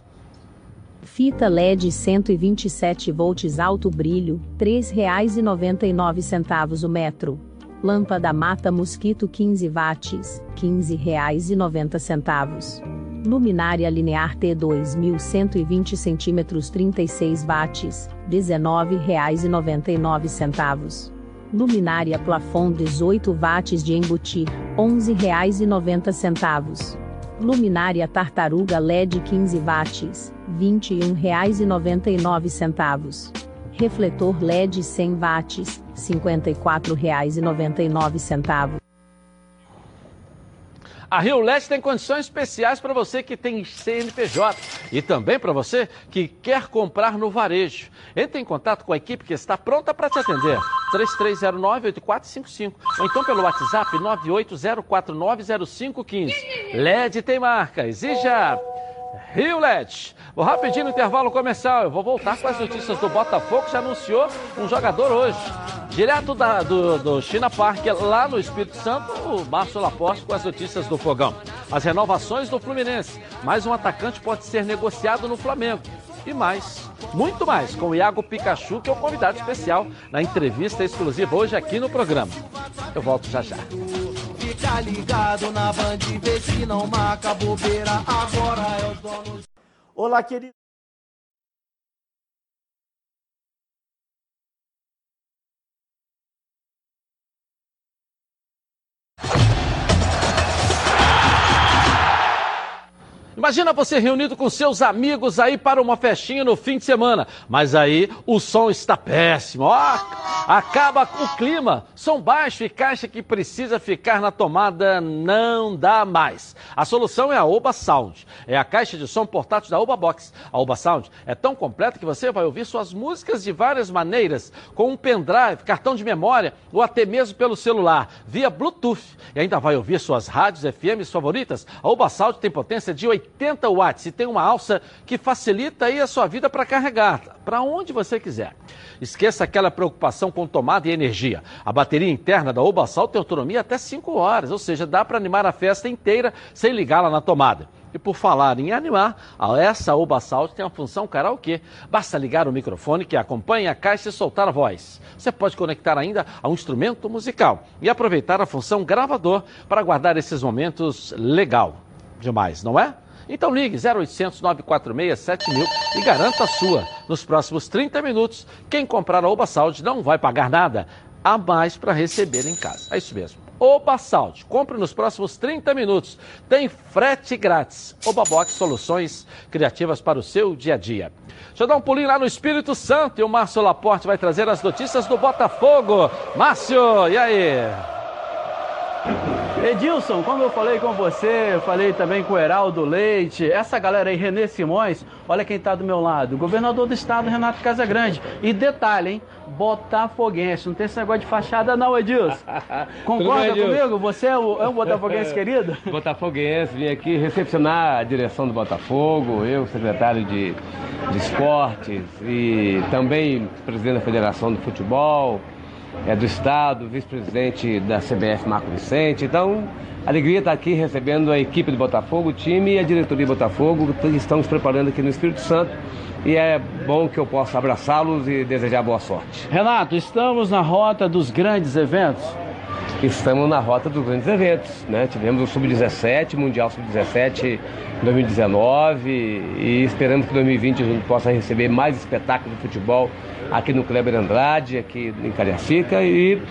Fita LED 127 volts alto brilho, R$ 3,99 o metro. Lâmpada mata mosquito 15 watts, R$ 15,90. Luminária linear T2 1120 cm 36 watts, R$ 19,99. Luminária plafond 18 watts de embutir, R$ 11,90. Luminária tartaruga LED 15 watts, R$ 21,99. Refletor LED 100 watts, R$ 54,99. A Rio Leste tem condições especiais para você que tem CNPJ e também para você que quer comprar no varejo. Entre em contato com a equipe que está pronta para te atender. 3309-8455 ou então pelo WhatsApp 980490515. LED tem marcas e já... Rio. Vou rapidinho no intervalo comercial. Eu vou voltar com as notícias do Botafogo, que já anunciou um jogador hoje. Direto da, do, do China Park, lá no Espírito Santo, o Márcio Laporte com as notícias do Fogão. As renovações do Fluminense. Mais um atacante pode ser negociado no Flamengo. E mais, muito mais, com o Iago Pikachu, que é o convidado especial na entrevista exclusiva hoje aqui no programa. Eu volto já já. Fica ligado na Band, vê se não marca bobeira. Agora é os donos. Olá, querido. Imagina você reunido com seus amigos aí para uma festinha no fim de semana, mas aí o som está péssimo. Ó, acaba o clima, som baixo e caixa que precisa ficar na tomada não dá mais. A solução é a Oba Sound. É a caixa de som portátil da Oba Box. A Oba Sound é tão completa que você vai ouvir suas músicas de várias maneiras, com um pendrive, cartão de memória ou até mesmo pelo celular, via Bluetooth. E ainda vai ouvir suas rádios FMs favoritas. A Oba Sound tem potência de 80 80 watts e tem uma alça que facilita aí a sua vida para carregar, para onde você quiser. Esqueça aquela preocupação com tomada e energia. A bateria interna da Obasal tem autonomia até 5 horas, ou seja, dá para animar a festa inteira sem ligá-la na tomada. E por falar em animar, essa Obasalt tem a função karaokê. Basta ligar o microfone que acompanha a caixa e soltar a voz. Você pode conectar ainda a um instrumento musical e aproveitar a função gravador para guardar esses momentos legal demais, não é? Então ligue 0800 946 7000 e garanta a sua. Nos próximos 30 minutos, quem comprar a Oba Saúde não vai pagar nada a mais para receber em casa. É isso mesmo. Oba Saúde, compre nos próximos 30 minutos. Tem frete grátis. Oba Box Soluções Criativas para o seu dia a dia. Deixa eu dar um pulinho lá no Espírito Santo e o Márcio Laporte vai trazer as notícias do Botafogo. Márcio, e aí? Edilson, como eu falei com você, falei também com o Heraldo Leite, essa galera aí, Renê Simões, olha quem está do meu lado, o governador do estado, Renato Casagrande. E detalhe, hein? Botafoguense, não tem esse negócio de fachada não, Edilson. <laughs> Concorda bem, comigo? Você é, o, é um botafoguense <laughs> querido? Botafoguense, vim aqui recepcionar a direção do Botafogo, eu, secretário de, de esportes e também presidente da Federação do Futebol, é, do Estado, vice-presidente da CBF, Marco Vicente. Então, alegria estar aqui recebendo a equipe do Botafogo, o time e a diretoria do Botafogo, que estamos preparando aqui no Espírito Santo. E é bom que eu possa abraçá-los e desejar boa sorte. Renato, estamos na rota dos grandes eventos? Estamos na rota dos grandes eventos, né? Tivemos o Sub-17, Mundial Sub-17 em 2019 e esperamos que em 2020 a gente possa receber mais espetáculos de futebol aqui no Kleber Andrade, aqui em Cariacica e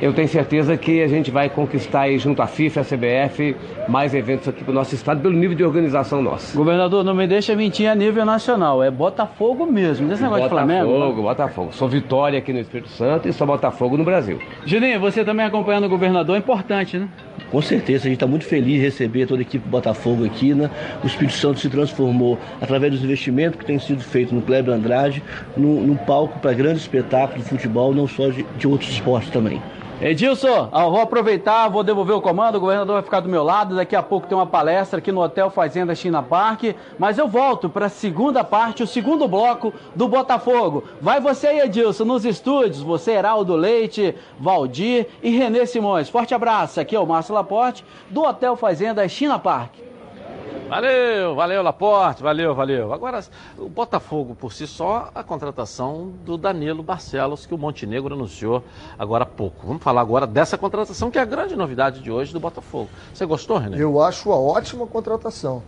eu tenho certeza que a gente vai conquistar aí junto à FIFA e à CBF mais eventos aqui para o nosso estado pelo nível de organização nosso. Governador, não me deixa mentir a nível nacional, é Botafogo mesmo, desse negócio Botafogo, de Flamengo. Botafogo, Botafogo. Sou Vitória aqui no Espírito Santo e sou Botafogo no Brasil. Juninho, você também acompanhando o governador, é importante, né? Com certeza, a gente está muito feliz de receber toda a equipe Botafogo aqui. Né? O Espírito Santo se transformou, através dos investimentos que têm sido feitos no Kleber Andrade, num, palco para grandes espetáculos de futebol, não só de, de outros esportes também. Edilson, vou aproveitar, vou devolver o comando, o governador vai ficar do meu lado, daqui a pouco tem uma palestra aqui no Hotel Fazenda China Park, mas eu volto para a segunda parte, o segundo bloco do Botafogo. Vai você aí, Edilson, nos estúdios, você, Heraldo Leite, Valdir e Renê Simões. Forte abraço, aqui é o Márcio Laporte, do Hotel Fazenda China Park. Valeu, valeu, Laporte, valeu, valeu. Agora, o Botafogo por si só, a contratação do Danilo Barcelos, que o Montenegro anunciou agora há pouco. Vamos falar agora dessa contratação, que é a grande novidade de hoje do Botafogo. Você gostou, René? Eu acho uma ótima contratação.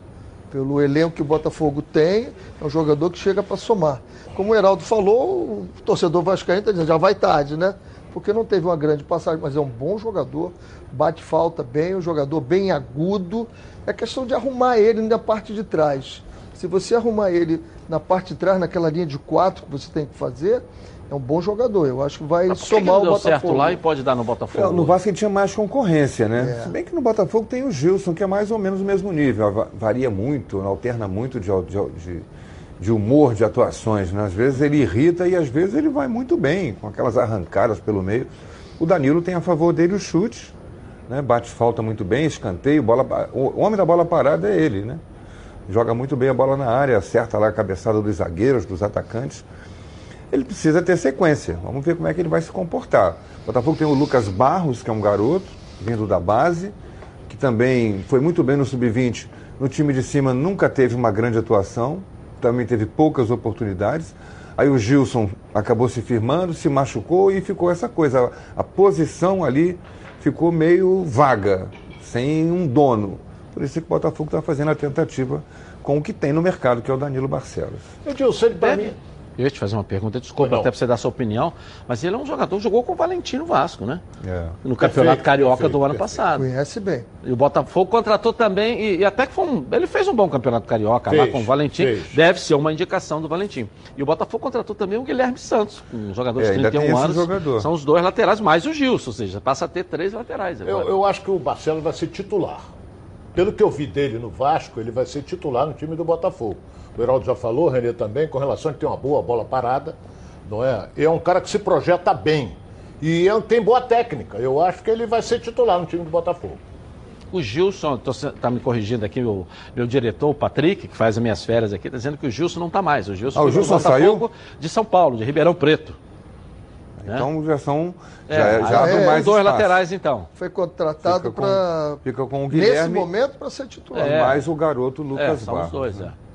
Pelo elenco que o Botafogo tem, é um jogador que chega para somar. Como o Heraldo falou, o torcedor vascaíno está dizendo, já vai tarde, né? Porque não teve uma grande passagem, mas é um bom jogador, bate falta bem, um jogador bem agudo. É questão de arrumar ele na parte de trás. Se você arrumar ele na parte de trás, naquela linha de quatro que você tem que fazer, é um bom jogador. Eu acho que vai Mas por que somar que não o deu Botafogo. certo lá e pode dar no Botafogo? É, no Vasco ele tinha mais concorrência, né? É. Se bem que no Botafogo tem o Gilson, que é mais ou menos o mesmo nível. Va- Varia muito, alterna muito de, de, de- de humor, de atuações. Né? Às vezes ele irrita e às vezes ele vai muito bem, com aquelas arrancadas pelo meio. O Danilo tem a favor dele o chute, né? bate falta muito bem, escanteio, bola. O homem da bola parada é ele, né? Joga muito bem a bola na área, acerta lá a cabeçada dos zagueiros, dos atacantes ele precisa ter sequência. Vamos ver como é que ele vai se comportar. O Botafogo tem o Lucas Barros, que é um garoto, vindo da base, que também foi muito bem no sub-20. No time de cima nunca teve uma grande atuação, também teve poucas oportunidades. Aí o Gilson acabou se firmando, se machucou e ficou essa coisa. A, a posição ali ficou meio vaga, sem um dono. Por isso que o Botafogo está fazendo a tentativa com o que tem no mercado, que é o Danilo Barcelos. Edilson, ele para mim. Eu ia te fazer uma pergunta, desculpa não. até pra você dar sua opinião, mas ele é um jogador que jogou com o Valentino Vasco, né? É. No Campeonato Perfeito, Carioca perfeito, do ano perfeito. passado. Conhece bem. E o Botafogo contratou também, e, e até que foi um. Ele fez um bom campeonato carioca lá Fez, com o Valentim. fez. Deve ser uma indicação do Valentim. E o Botafogo contratou também o Guilherme Santos, um jogador de É, ainda 31 tem esse anos. jogador. São os dois laterais, mais o Gilson, ou seja, passa a ter três laterais agora. Eu, eu acho que o Barcelos vai ser titular. Pelo que eu vi dele no Vasco, ele vai ser titular no time do Botafogo. O Heraldo já falou, o Renê também, com relação a ele ter uma boa bola parada, não é? E é um cara que se projeta bem. E é- tem boa técnica. Eu acho que ele vai ser titular no time do Botafogo. O Gilson, está me corrigindo aqui, meu, meu diretor, o Patrick, que faz as minhas férias aqui, está dizendo que o Gilson não está mais. O Gilson, Ah, o Gilson Botafogo de São Paulo, de Ribeirão Preto. Então já são. É, já, abre é, mais dois espaço. laterais, então. Foi contratado para, Fica com o nesse Guilherme momento, para ser titular. É. mais o garoto É, Lucas são Barros. os dois, né? é.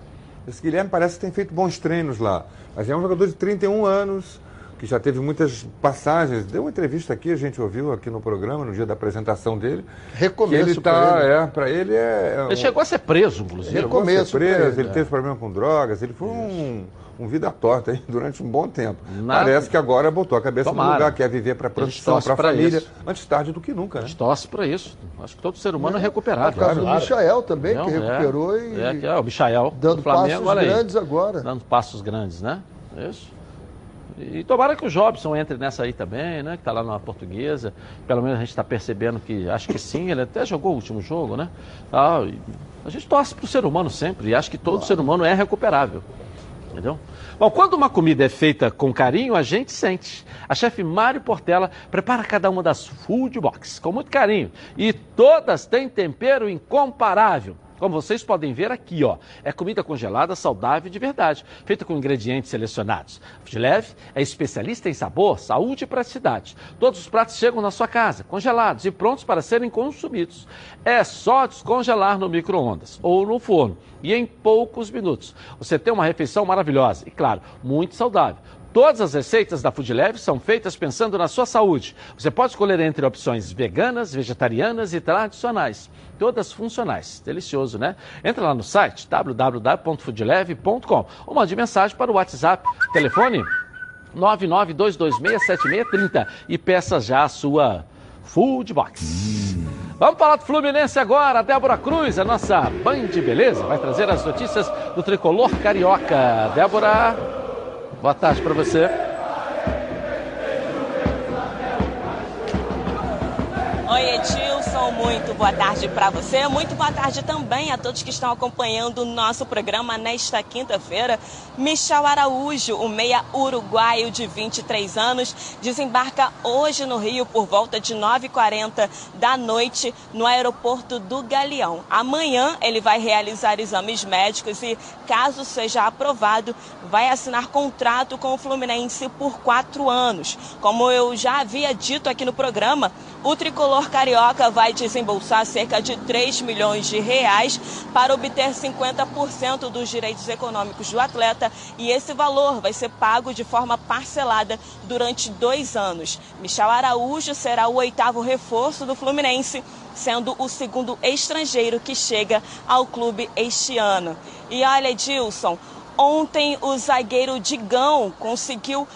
Esse Guilherme parece que tem feito bons treinos lá. Mas é um jogador de 31 anos, que já teve muitas passagens. Deu uma entrevista aqui, a gente ouviu aqui no programa, no dia da apresentação dele. Recomeço ele pra tá, ele. é, para ele é. Ele chegou a ser preso, inclusive. Ele- chegou a ser recomeço pra preso, ele, ele é. teve problema com drogas, ele foi um, um vida torta aí durante um bom tempo. Nada. Parece que agora botou a cabeça Tomara. no lugar, quer viver para a profissão, para a família, isso. antes tarde do que nunca, A né? gente torce para isso. Acho que todo ser humano é É o recuperável. caso Claro. do Michael também, Não, que é. recuperou e É, que é o Michael dando do Flamengo, passos olha aí. grandes agora. Dando passos grandes, né? Isso. E tomara que o Jobson entre nessa aí também, né? Que está lá na portuguesa. Pelo menos a gente está percebendo que, acho que sim, ele até jogou o último jogo, né? Ah, a gente torce para o ser humano sempre e acho que todo ser humano é recuperável. Entendeu? Bom, quando uma comida é feita com carinho, a gente sente. A chefe Mário Portela prepara cada uma das food box com muito carinho. E todas têm tempero incomparável. Como vocês podem ver aqui, ó, é comida congelada, saudável de verdade, feita com ingredientes selecionados. Fudileve é especialista em sabor, saúde e praticidade. Todos os pratos chegam na sua casa, congelados e prontos para serem consumidos. É só descongelar no micro-ondas ou no forno e em poucos minutos. Você tem uma refeição maravilhosa e, claro, muito saudável. Todas as receitas da Food são feitas pensando na sua saúde. Você pode escolher entre opções veganas, vegetarianas e tradicionais. Todas funcionais. Delicioso, né? Entra lá no site www.foodleve.com ou mande mensagem para o WhatsApp. Telefone 992267630 e peça já a sua Food Box. Vamos falar do Fluminense agora. A Débora Cruz, a nossa Band Beleza, vai trazer as notícias do tricolor carioca. Débora, boa tarde para você. Oi, muito boa tarde para você, muito boa tarde também a todos que estão acompanhando o nosso programa nesta quinta-feira. Michel Araújo, o meia uruguaio de 23 anos, desembarca hoje no Rio por volta de 9h40 da noite no aeroporto do Galeão. Amanhã ele vai realizar exames médicos e, caso seja aprovado, vai assinar contrato com o Fluminense por quatro anos. Como eu já havia dito aqui no programa, o tricolor carioca vai desembolsar cerca de 3 milhões de reais para obter 50% dos direitos econômicos do atleta e esse valor vai ser pago de forma parcelada durante dois anos. Michel Araújo será o oitavo reforço do Fluminense, sendo o segundo estrangeiro que chega ao clube este ano. E olha, Edilson, ontem o zagueiro Digão conseguiu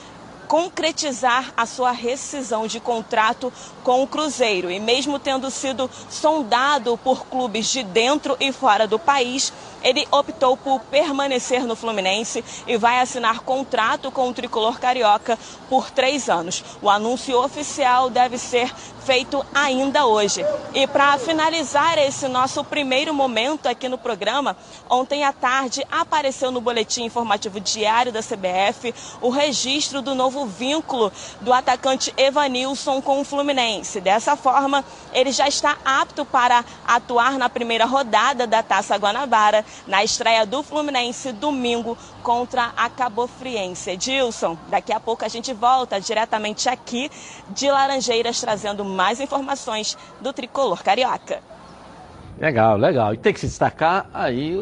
concretizar a sua rescisão de contrato com o Cruzeiro. E mesmo tendo sido sondado por clubes de dentro e fora do país, ele optou por permanecer no Fluminense e vai assinar contrato com o tricolor carioca por três anos. O anúncio oficial deve ser feito ainda hoje. E para finalizar esse nosso primeiro momento aqui no programa, ontem à tarde apareceu no boletim informativo diário da CBF o registro do novo vínculo do atacante Evanilson com o Fluminense. Dessa forma, ele já está apto para atuar na primeira rodada da Taça Guanabara, na estreia do Fluminense domingo contra a Cabofriense. Edilson, daqui a pouco a gente volta diretamente aqui de Laranjeiras trazendo mais informações do tricolor carioca. Legal, legal. E tem que se destacar aí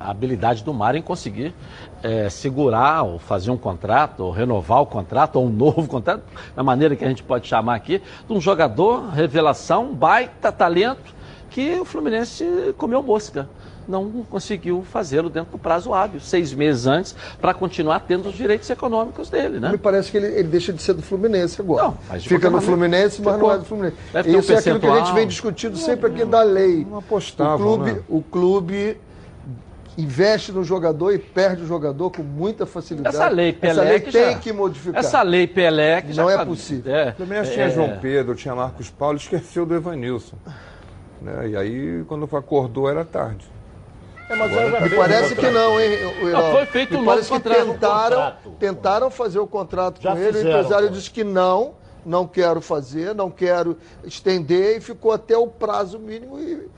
a habilidade do Mário em conseguir eh, segurar ou fazer um contrato, ou renovar o contrato, ou um novo <laughs> contrato, da maneira que a gente pode chamar aqui, de um jogador, revelação, baita talento, que o Fluminense comeu mosca. Não conseguiu fazê-lo dentro do prazo hábil, seis meses antes, para continuar tendo os direitos econômicos dele, né? Me parece que ele, ele deixa de ser do Fluminense agora. Não, mas Fica no Fluminense, mas não é do Fluminense. Deve ter um Isso é aquilo que a gente vem discutindo sempre aqui da lei. Não apostavam, o clube, né? o clube investe no jogador e perde o jogador com muita facilidade. Essa lei Pelé Essa lei que tem já- que modificar. Essa lei Pelé que já Não é possível. É, O Fluminense é, tinha é. João Pedro, tinha Marcos Paulo, <laughs> esqueceu do Evanilson. Né? E aí, quando acordou, era tarde. É, mas Agora- Me vi parece um que não, hein, o foi feito Me um parece que tentaram, tentaram fazer o contrato Já com ele, fizeram, o empresário pô. disse que não, não quero fazer, não quero estender, e ficou até o prazo mínimo e...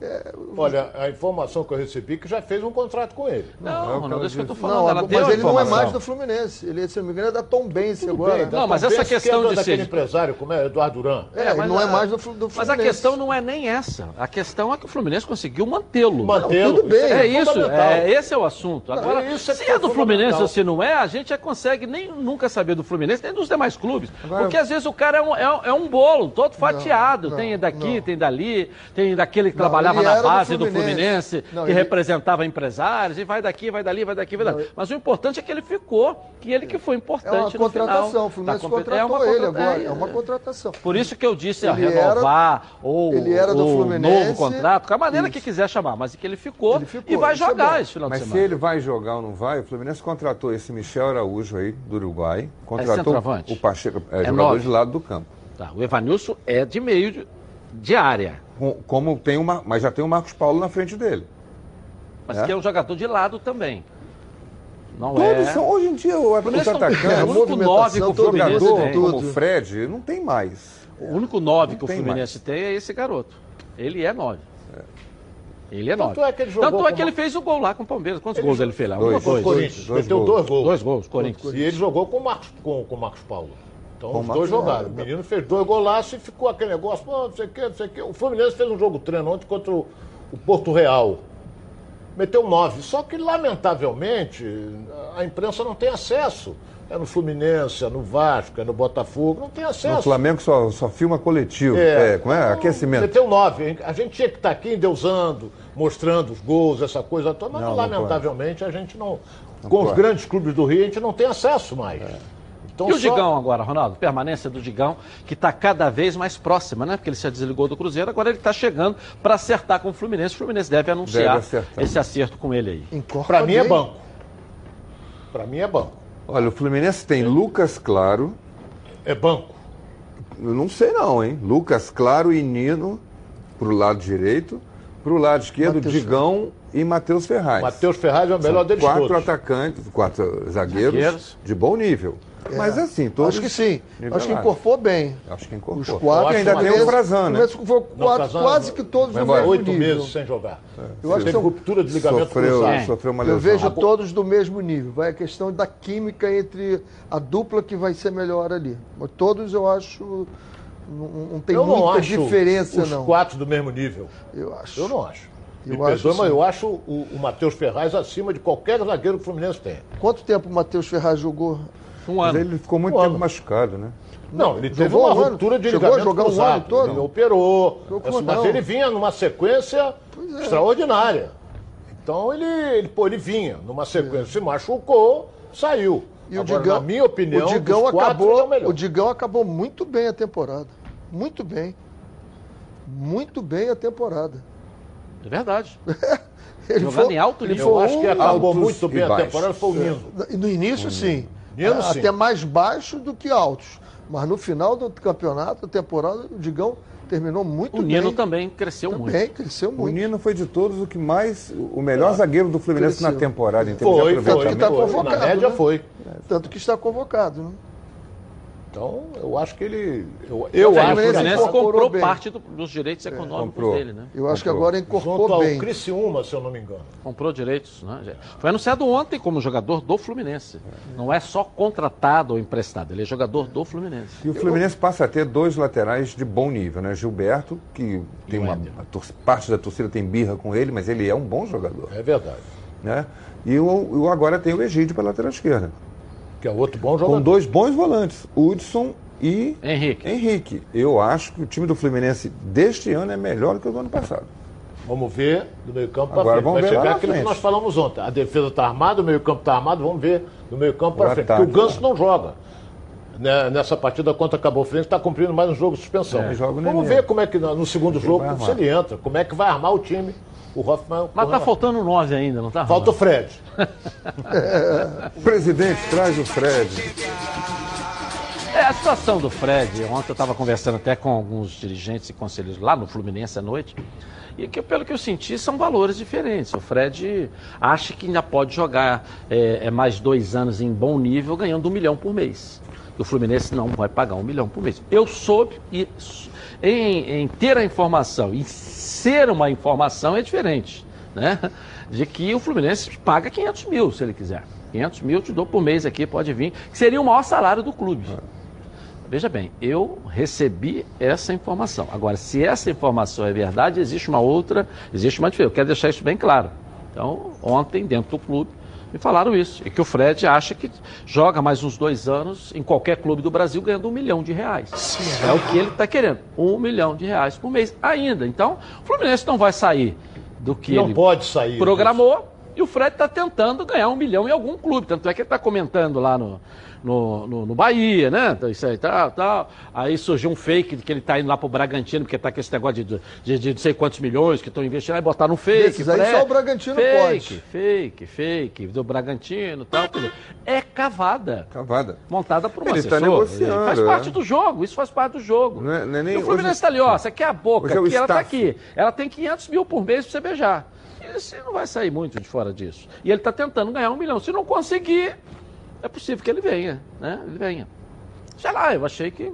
é, Olha, a informação que eu recebi é que já fez um contrato com ele. Não, não, deixa que eu tô falando. não, ela mas ele não é informação. mais do Fluminense. Ele, se não me engano, é da Tom Benz agora. bem, Não, mas Tom essa Benz, que questão é do- de ser- empresário, como é? Eduardo Duran. É, mas não é mais do, do Fluminense. Mas a questão não é nem essa. A questão é que o Fluminense conseguiu mantê-lo. Mantê-lo, tudo bem. isso É isso, é, esse é o assunto. Agora, é isso é se que é é do Fluminense ou se não é, a gente já consegue nem nunca saber do Fluminense, nem dos demais clubes. Agora- Porque às vezes o cara é um, é um- é um bolo, todo fatiado. não, tem daqui, não. tem dali, tem daquele que Não, trabalhava na era do base do Fluminense. Fluminense, Não, que ele- representava empresários, e vai daqui, vai dali, vai daqui, vai dali. Mas o importante é que ele ficou, que ele que foi É importante uma no final contratação. O Fluminense contratou é uma ele contra- agora. é, É uma contratação. Por isso que eu disse Ele era- renovar ou, ele era do Fluminense. novo contrato, com a maneira que Isso. esse quiser chamar, mas que ele ficou, Ele ficou, e vai é jogar bom. esse final Mas de se semana. ele vai jogar ou não vai, o Fluminense contratou esse Michel Araújo aí, do Uruguai. Contratou centroavante? o Pacheco, é, É jogador nove. de lado do campo. Tá, o Evanilson é de meio de, de área, Como tem uma, mas já tem o Marcos Paulo na frente dele. mas É? que é um jogador de lado também. Não Todos é. são, hoje em dia, o, os Fluminense atacantes, é, o único nove que o Fluminense jogador tem. como o Fred, não tem mais. O único nove que o Fluminense tem é esse garoto. Ele é nove. Ele é Tanto nove. é que ele jogou Tanto é que ele fez o gol lá com o Palmeiras. Quantos Ele gols jogou- ele fez lá? Dois. Uma coisa. Corinthians. Dois dois gols. Dois gols, Corinthians. E ele jogou com o Marcos, com, com o Marcos Paulo. Então Com os o dois jogaram. O menino fez dois golaços e ficou aquele negócio, pô, não sei o quê, não sei o quê. O Fluminense fez um jogo treino ontem contra o, o Porto Real. Meteu nove. Só que, lamentavelmente, a imprensa não tem acesso. É no Fluminense, é no Vasco, é no Botafogo, não tem No acesso. Flamengo só, só filma coletivo. É. É, como é? Aquecimento. Meteu nove. A gente tinha que estar aqui endeusando, mostrando os gols, essa coisa toda, mas Não, não lamentavelmente a gente não. Não com os pode. grandes clubes do Rio, a gente não tem acesso mais. Então, E o só- Digão agora, Ronaldo? Permanência do Digão, que está cada vez mais próxima, né? Porque ele se desligou do Cruzeiro, agora ele está chegando para acertar com o Fluminense. O Fluminense deve anunciar Deve esse acerto com ele aí. Pra mim é banco. Pra mim é banco. Olha, o Fluminense tem Lucas Claro. É banco. Eu não sei não, hein? Lucas Claro e Nino. pro lado direito, pro lado esquerdo, Matheus Digão e Matheus Ferraz. Matheus Ferraz é o melhor São deles quatro todos. atacantes, quatro zagueiros, Zagueiros. de bom nível. É. Mas assim, todos Acho que sim. Acho que nivelados. incorporou bem. Acho que incorporou. Os quatro ainda tem o Frazan, né? Foi quatro, quase que todos Vai no mesmo Oito nível. meses sem jogar. Eu acho que são- ruptura de ligamento Sofreu- cruzado. sofreu uma Eu lesão. vejo Ah, bom. todos do mesmo nível. Vai a questão da química entre a dupla que vai ser melhor ali. Mas todos eu acho. Não, não tem eu não muita acho diferença, os não. quatro do mesmo nível. Eu acho. Eu não acho. Me Eu acho mas eu acho o, o Matheus Ferraz acima de qualquer zagueiro que o Fluminense tem. Quanto tempo o Matheus Ferraz jogou? Um Mas ele ficou muito Um tempo ano. machucado, né? Não, ele teve Jogou uma um ano? ruptura de Chegou a ligamento jogar um ano todo? Ele operou. Mas não. ele vinha numa sequência é. extraordinária. Então ele, ele, pô, ele vinha numa sequência, se machucou, saiu. E o Agora, Digão, na minha opinião, o Digão quatro, ele é o acabou, melhor. o Digão acabou muito bem a temporada. Muito bem. Muito bem a temporada. É verdade. <laughs> Ele Jogando foi- em alto ele nível. foi Eu acho que acabou muito bem a temporada, foi o Nino. E No início, sim. A- sim. Até mais baixo do que altos. Mas no final do campeonato, da temporada, o Digão terminou muito O bem. Nino também cresceu muito. Também, cresceu O muito. Nino foi de todos o que mais. O melhor zagueiro do Fluminense Cresceu. na temporada, em termos Foi, de foi, Tanto que está convocado. Na média né? foi. Tanto que está convocado. Né? Então, eu acho que ele. Eu, eu É, acho o Fluminense Fluminense incorporou comprou bem. parte do- dos direitos econômicos comprou. dele, né? Eu acho que Comprou. agora junto incorporou ao bem. Criciúma, se eu não me engano. Comprou direitos, né? Foi anunciado ontem como jogador do Fluminense. Não é só contratado ou emprestado, ele é jogador do Fluminense. E o Fluminense passa a ter dois laterais de bom nível, né? Gilberto, que tem uma. a tor- parte da torcida tem birra com ele, mas ele é um bom jogador. É verdade. Né? E o, o- agora tem o Egídio para lateral esquerda. Que é outro bom jogador. Com dois bons volantes, Hudson e Henrique. Henrique. Eu acho que o time do Fluminense deste ano é melhor do que o do ano passado. Vamos ver do meio campo para Agora frente. vamos Vai chegar aquilo que frente. nós falamos ontem. A defesa está armada, o meio campo está armado, vamos ver do meio campo O para frente. ataque, Porque o Ganso não joga. Né, Nessa partida contra Cabo Frense está cumprindo mais um jogo de suspensão. É, vamos ver como é que no segundo jogo se ele entra, como é que vai armar o time. O Hoffman. Mas tá faltando nove ainda, não tá? Falta o Fred. <laughs> Presidente, traz o Fred. É, a situação do Fred, ontem eu estava conversando até com alguns dirigentes e conselheiros lá no Fluminense à noite, e que pelo que eu senti são valores diferentes. O Fred acha que ainda pode jogar é, é, mais dois anos em bom nível ganhando um milhão por mês. E o Fluminense não vai pagar um milhão por mês. Eu soube, e em, em ter a informação e ser uma informação é diferente, né? De que o Fluminense paga 500 mil se ele quiser. 500 mil te dou por mês aqui, pode vir, que seria o maior salário do clube. Veja bem, eu recebi essa informação. Agora, se essa informação é verdade, existe uma outra, existe uma diferença. Eu quero deixar isso bem claro. Então, ontem, dentro do clube, me falaram isso. E que o Fred acha que joga mais uns dois anos em qualquer clube do Brasil ganhando um milhão de reais. É o que ele está querendo. Um milhão de reais por mês ainda. Então, o Fluminense não vai sair do que Não ele pode sair. programou. E o Fred está tentando ganhar um milhão em algum clube. Tanto é que ele está comentando lá no, no, no, no Bahia, né? Então, Isso aí, tal, tal. Aí surgiu um fake de que ele está indo lá pro Bragantino, porque está com esse negócio de, de, de não sei quantos milhões que estão investindo. Aí botaram um fake. Desses aí só o Bragantino fake, pode. Fake, fake, do Bragantino e tal. É cavada. Cavada. Montada por um Ele tá assessor. negociando, Faz é. parte do jogo, isso faz parte do jogo. Não é- não é nem- e o Fluminense hoje- está ali, ó, essa aqui é a boca, é aqui, ela está staff. aqui. Ela tem 500 mil por mês para você beijar. E você não vai sair muito de fora disso. E ele está tentando ganhar um milhão. Se não conseguir, é possível que ele venha, né? Ele venha. Sei lá, eu achei que,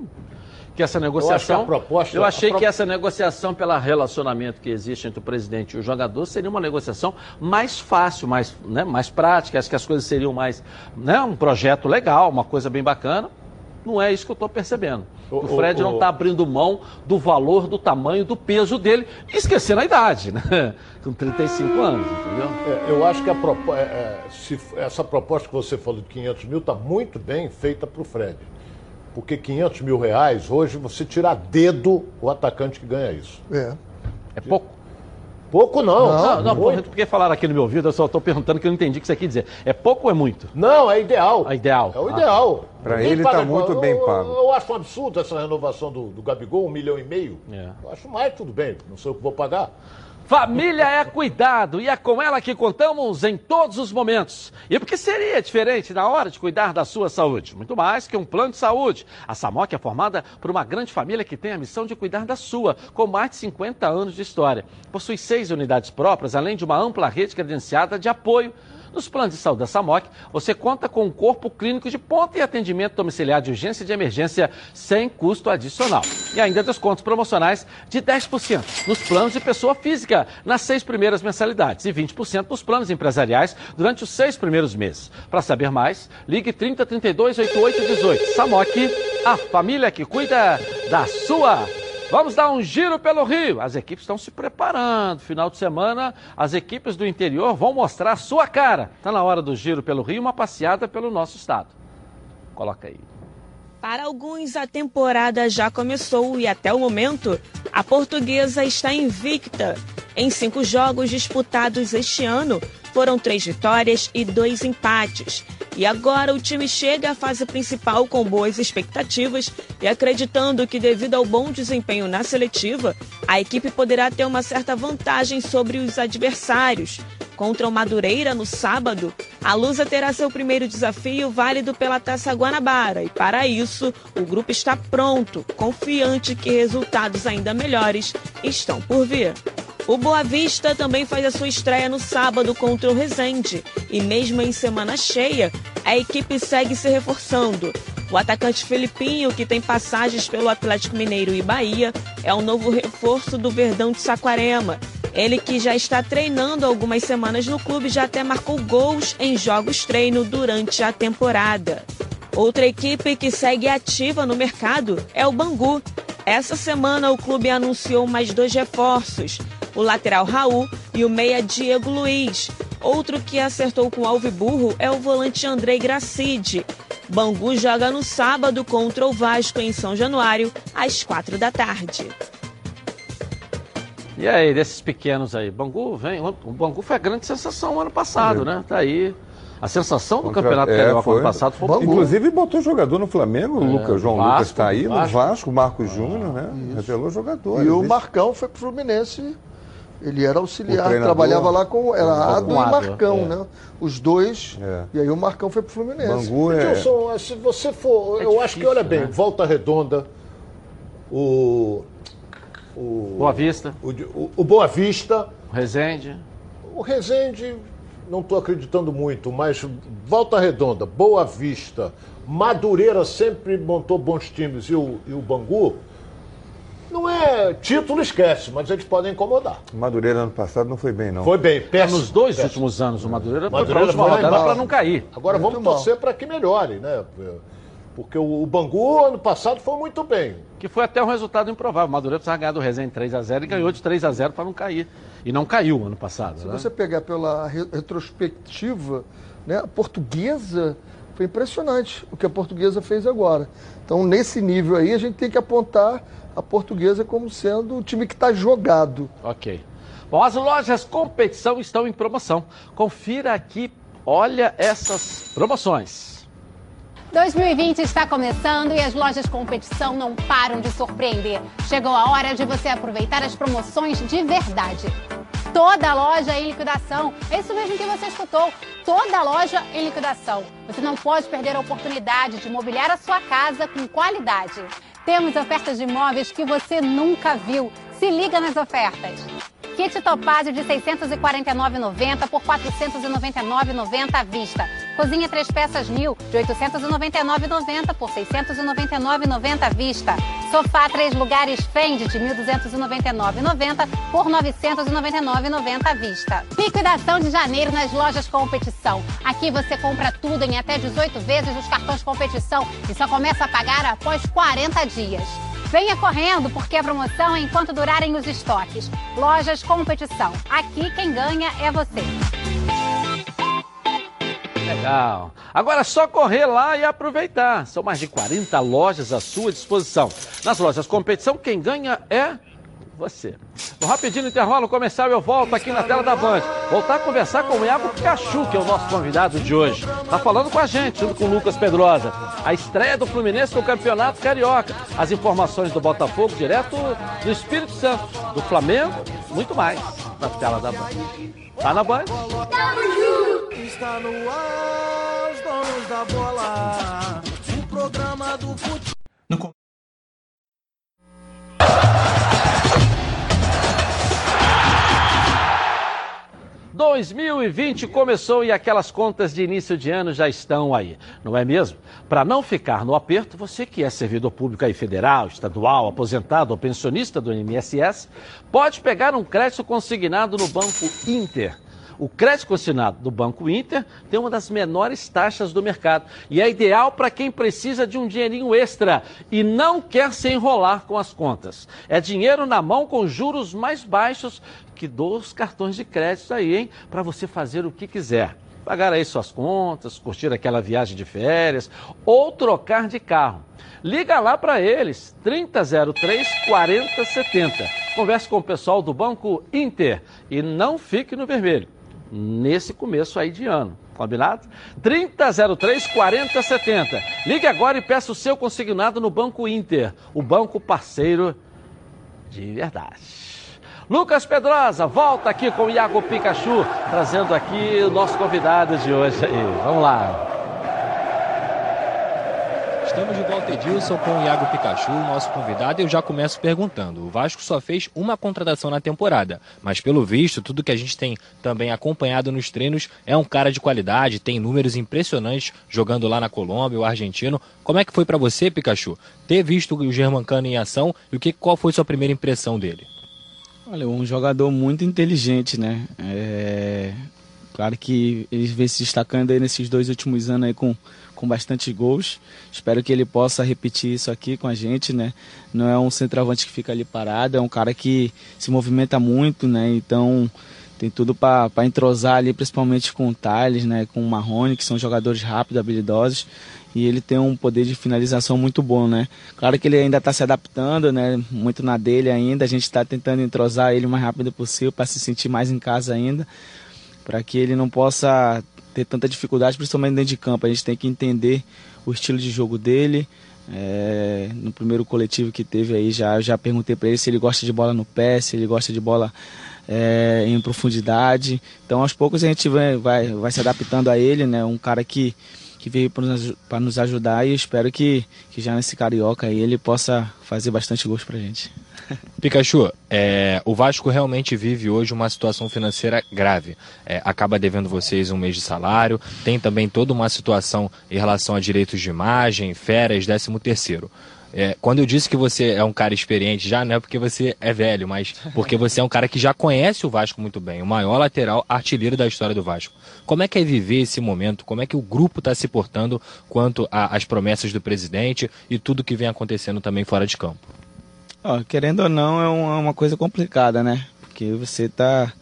que essa negociação. a proposta- eu achei que essa negociação pelo relacionamento que existe entre o presidente e o jogador seria uma negociação mais fácil, mais, né, mais prática. Acho que as coisas seriam mais. Né, um projeto legal, uma coisa bem bacana. Não é isso que eu estou percebendo. O- O, Fred o- não está abrindo mão do valor, do tamanho, do peso dele, esquecendo a idade, né? <laughs> Com 35 anos, entendeu? É, eu acho que propo- é, é, se essa proposta que você falou de 500 mil está muito bem feita para o Fred. Porque 500 mil reais, hoje, você tira a dedo o atacante que ganha isso. É. É pouco? Pouco não. Não, não, muito. porque falaram aqui no meu ouvido, eu só estou perguntando que eu não entendi o que você quer dizer. É pouco ou é muito? Não, é ideal. É ideal. É o Ah. ideal. Pra Ninguém ele paga- tá muito eu- bem eu- pago. Eu, acho um absurdo essa renovação do, do Gabigol, um milhão e meio. É. Eu acho mais, tudo bem, não sei o que vou pagar. Família é cuidado e é com ela que contamos em todos os momentos. E porque seria diferente na hora de cuidar da sua saúde? Muito mais que um plano de saúde. A Samok é formada por uma grande família que tem a missão de cuidar da sua, com mais de 50 anos de história. Possui seis unidades próprias, além de uma ampla rede credenciada de apoio nos planos de saúde da SAMOC, você conta com um corpo clínico de ponta e atendimento domiciliar de urgência e de emergência sem custo adicional. E ainda descontos promocionais de 10% nos planos de pessoa física nas seis primeiras mensalidades e 20% nos planos empresariais durante os seis primeiros meses. Para saber mais, ligue 30 32 88 18. SAMOC, a família que cuida da sua Vamos dar um giro pelo Rio. As equipes estão se preparando. Final de semana, as equipes do interior vão mostrar a sua cara. Está na hora do giro pelo Rio, uma passeada pelo nosso estado. Coloca aí. Para alguns, a temporada já começou e até o momento, a portuguesa está invicta. Em cinco jogos disputados este ano, foram três vitórias e dois empates. E agora o time chega à fase principal com boas expectativas e acreditando que, devido ao bom desempenho na seletiva, a equipe poderá ter uma certa vantagem sobre os adversários. Contra o Madureira no sábado, a Lusa terá seu primeiro desafio válido pela Taça Guanabara e, para isso, o grupo está pronto, confiante que resultados ainda melhores estão por vir. O Boa Vista também faz a sua estreia no sábado contra o Resende. E mesmo em semana cheia, a equipe segue se reforçando. O atacante Felipinho, que tem passagens pelo Atlético Mineiro e Bahia, é o novo reforço do Verdão de Saquarema. Ele que já está treinando algumas semanas no clube já até marcou gols em jogos treino durante a temporada. Outra equipe que segue ativa no mercado é o Bangu. Essa semana o clube anunciou mais dois reforços o lateral Raul e o meia Diego Luiz. Outro que acertou com o Alviburro é o volante Andrei Gracide. Bangu joga no sábado contra o Vasco em São Januário, às quatro da tarde. E aí, desses pequenos aí, Bangu vem. O Bangu foi a grande sensação ano passado, né? Tá aí. A sensação do Contra- Campeonato é, Carioca foi. ano passado foi o. Inclusive botou jogador no Flamengo, o Lucas, João Vasco, Lucas está aí, Vasco. no Vasco, Marcos Júnior, né? Revelou jogadores. E o Marcão foi pro Fluminense. Ele era auxiliar, trabalhava lá com. Era Com Ado e Ado, Marcão, é. né? Os dois. E aí o Marcão foi pro Fluminense. Bangu é- Edilson, se você for. eu acho que, olha bem, né? Volta Redonda, o. o Boa Vista. O, o, o Boa Vista. O Resende. O Resende, não estou acreditando muito, mas Volta Redonda, Boa Vista, Madureira sempre montou bons times e o, e o Bangu. Não é título, esquece, mas eles podem incomodar. Madureira ano passado não foi bem, não. Foi bem, péssimo. nos dois péssimo. últimos anos, o Madureira, foi para a Madureira última rodada para não cair. Agora Muito vamos mal. torcer para que melhore, né? Porque o o Bangu ano passado foi muito bem. Que foi até um resultado improvável. O Madureira precisava ganhar do Resende 3x0 e ganhou de 3x0 para não cair. E não caiu ano passado. Se né? você pegar pela re- retrospectiva, né, a portuguesa foi impressionante o que a portuguesa fez agora. Então, nesse nível aí, a gente tem que apontar a portuguesa como sendo o time que está jogado. Ok. Bom, as lojas competição estão em promoção. Confira aqui, olha essas promoções. 2020 está começando e as lojas competição não param de surpreender. Chegou a hora de você aproveitar as promoções de verdade. Toda loja em liquidação. É isso mesmo que você escutou. Toda loja em liquidação. Você não pode perder a oportunidade de mobiliar a sua casa com qualidade. Temos ofertas de imóveis que você nunca viu. Se liga nas ofertas. Kit Topázio de R$ 649,90 por R$ 499,90 à vista. Cozinha três peças New de R$ 899,90 por R$ 699,90 à vista. Sofá três lugares Fendi de R$ 1.299,90 por R$ 999,90 à vista. Liquidação de janeiro nas lojas competição. Aqui você compra tudo em até 18 vezes os cartões competição e só começa a pagar após 40 dias. Venha correndo, porque a promoção é enquanto durarem os estoques. Lojas Competição. Aqui quem ganha é você. Legal. Agora é só correr lá e aproveitar. São mais de 40 lojas à sua disposição. Nas lojas competição, quem ganha é você. No rapidinho intervalo comercial, eu volto aqui na tela da Band. Voltar a conversar com o Iago Pikachu, que é o nosso convidado de hoje. Tá falando com a gente, junto com o Lucas Pedrosa. A estreia do Fluminense no Campeonato Carioca. As informações do Botafogo direto do Espírito Santo, do Flamengo, muito mais. na tela da Band. Tá na Band? Está no ar, os donos da bola. 2020 começou e aquelas contas de início de ano já estão aí, não é mesmo? Para não ficar no aperto, você que é servidor público aí federal, estadual, aposentado ou pensionista do INSS, pode pegar um crédito consignado no Banco Inter. O crédito consignado do Banco Inter tem uma das menores taxas do mercado e é ideal para quem precisa de um dinheirinho extra e não quer se enrolar com as contas. É dinheiro na mão com juros mais baixos que dos cartões de crédito aí, hein? Para você fazer o que quiser. Pagar aí suas contas, curtir aquela viagem de férias ou trocar de carro. Liga lá para eles, 3003 4070. Converse com o pessoal do Banco Inter e não fique no vermelho nesse começo aí de ano. Combinado? 3003 4070. Ligue agora e peça o seu consignado no Banco Inter, o banco parceiro de verdade. Lucas Pedrosa, volta aqui com o Iago Pikachu, trazendo aqui o nosso convidado de hoje aí. Vamos lá. Estamos de volta, Edilson, com o Iago Pikachu, nosso convidado, e eu já começo perguntando. O Vasco só fez uma contratação na temporada, mas pelo visto, tudo que a gente tem também acompanhado nos treinos é um cara de qualidade, tem números impressionantes jogando lá na Colômbia, o argentino. Como é que foi para você, Pikachu, ter visto o Germancano em ação e o que, qual foi sua primeira impressão dele? Olha, um jogador muito inteligente, né? É... Claro que ele vem se destacando aí nesses dois últimos anos aí com, com bastante gols. Espero que ele possa repetir isso aqui com a gente, né? Não é um centroavante que fica ali parado, é um cara que se movimenta muito, né? Então tem tudo para entrosar ali, principalmente com o Thales, né? Com o Marrone, que são jogadores rápidos, habilidosos e ele tem um poder de finalização muito bom, né? Claro que ele ainda está se adaptando, né? Muito na dele ainda. A gente está tentando entrosar ele o mais rápido possível para se sentir mais em casa ainda, para que ele não possa ter tanta dificuldade, principalmente dentro de campo. A gente tem que entender o estilo de jogo dele. É, no primeiro coletivo que teve aí já já perguntei para ele se ele gosta de bola no pé, se ele gosta de bola é, em profundidade. Então aos poucos a gente vai, vai, vai se adaptando a ele, né? Um cara que que veio para nos ajudar e espero que, que já nesse Carioca aí ele possa fazer bastante gosto para gente. <laughs> Pikachu, é, o Vasco realmente vive hoje uma situação financeira grave. É, acaba devendo vocês um mês de salário, tem também toda uma situação em relação a direitos de imagem, férias, décimo terceiro. É, quando eu disse que você é um cara experiente, já não é porque você é velho, mas porque você é um cara que já conhece o Vasco muito bem, o maior lateral artilheiro da história do Vasco. Como é que é viver esse momento? Como é que o grupo está se portando quanto às promessas do presidente e tudo que vem acontecendo também fora de campo? Oh, querendo ou não, é uma, uma coisa complicada, né? Porque você está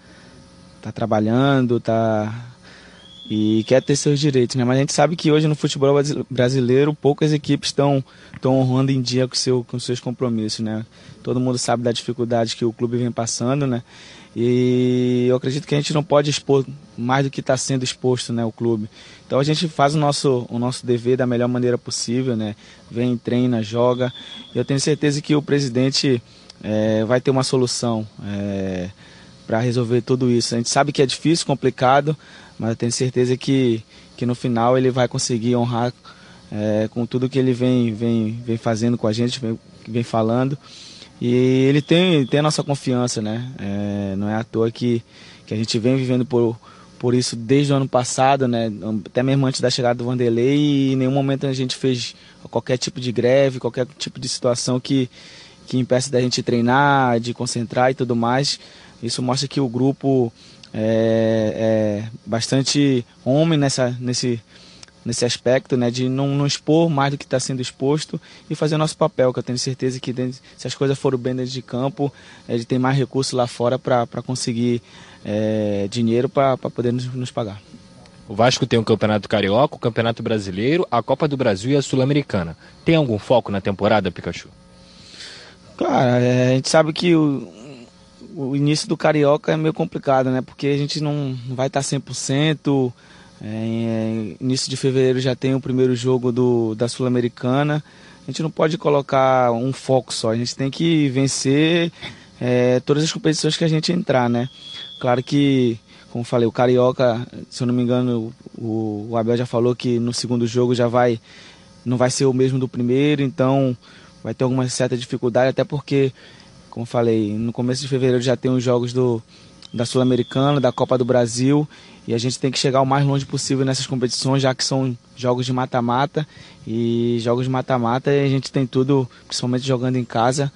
tá trabalhando, tá e quer ter seus direitos, né? Mas a gente sabe que hoje no futebol brasileiro poucas equipes estão estão honrando em dia com seu com seus compromissos, né? Todo mundo sabe da dificuldade que o clube vem passando, né? E eu acredito que a gente não pode expor mais do que está sendo exposto, né, o clube. Então a gente faz o nosso o nosso dever da melhor maneira possível, né? Vem, treina, joga. Eu tenho certeza que o presidente é, vai ter uma solução. É, para resolver tudo isso. A gente sabe que é difícil, complicado, mas eu tenho certeza que, que no final ele vai conseguir honrar é, com tudo que ele vem, vem, vem fazendo com a gente, vem, vem falando. E ele tem, tem a nossa confiança, né? É, não é à toa que, que a gente vem vivendo por, por isso desde o ano passado, né? Até mesmo antes da chegada do Vanderlei e em nenhum momento a gente fez qualquer tipo de greve, qualquer tipo de situação que, que impeça da gente treinar, de concentrar e tudo mais. Isso mostra que o grupo é, é bastante homem nessa, nesse, nesse aspecto, né, de não, não expor mais do que está sendo exposto e fazer o nosso papel, que eu tenho certeza que se as coisas forem bem dentro de campo, ele tem mais recursos lá fora para conseguir é, dinheiro para poder nos, nos pagar. O Vasco tem o Campeonato Carioca, o Campeonato Brasileiro, a Copa do Brasil e a Sul-Americana. Tem algum foco na temporada, Pikachu? Claro, é, a gente sabe que o, o início do Carioca é meio complicado, né? Porque a gente não vai estar 100%. É, é, início de fevereiro já tem o primeiro jogo do, da Sul-Americana. A gente não pode colocar um foco só, a gente tem que vencer é, todas as competições que a gente entrar, né? Claro que, como falei, o Carioca, se eu não me engano, o, o Abel já falou que no segundo jogo já vai, não vai ser o mesmo do primeiro, então vai ter alguma certa dificuldade, até porque, como falei, no começo de fevereiro já tem os jogos do, da Sul-Americana, da Copa do Brasil, e a gente tem que chegar o mais longe possível nessas competições, já que são jogos de mata-mata, e jogos de mata-mata a gente tem tudo, principalmente jogando em casa,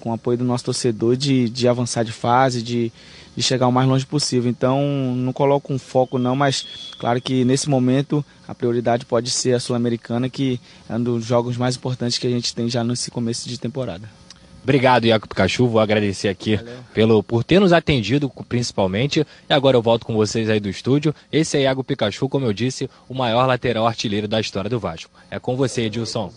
com o apoio do nosso torcedor, de, de avançar de fase, de, de chegar o mais longe possível. Então, não coloco um foco não, mas claro que nesse momento a prioridade pode ser a Sul-Americana, que é um dos jogos mais importantes que a gente tem já nesse começo de temporada. Obrigado, Iaco Pikachu. Vou agradecer aqui pelo, por ter nos atendido, principalmente. E agora eu volto com vocês aí do estúdio. Esse é Iago Pikachu, como eu disse, o maior lateral artilheiro da história do Vasco. É com você, Edilson.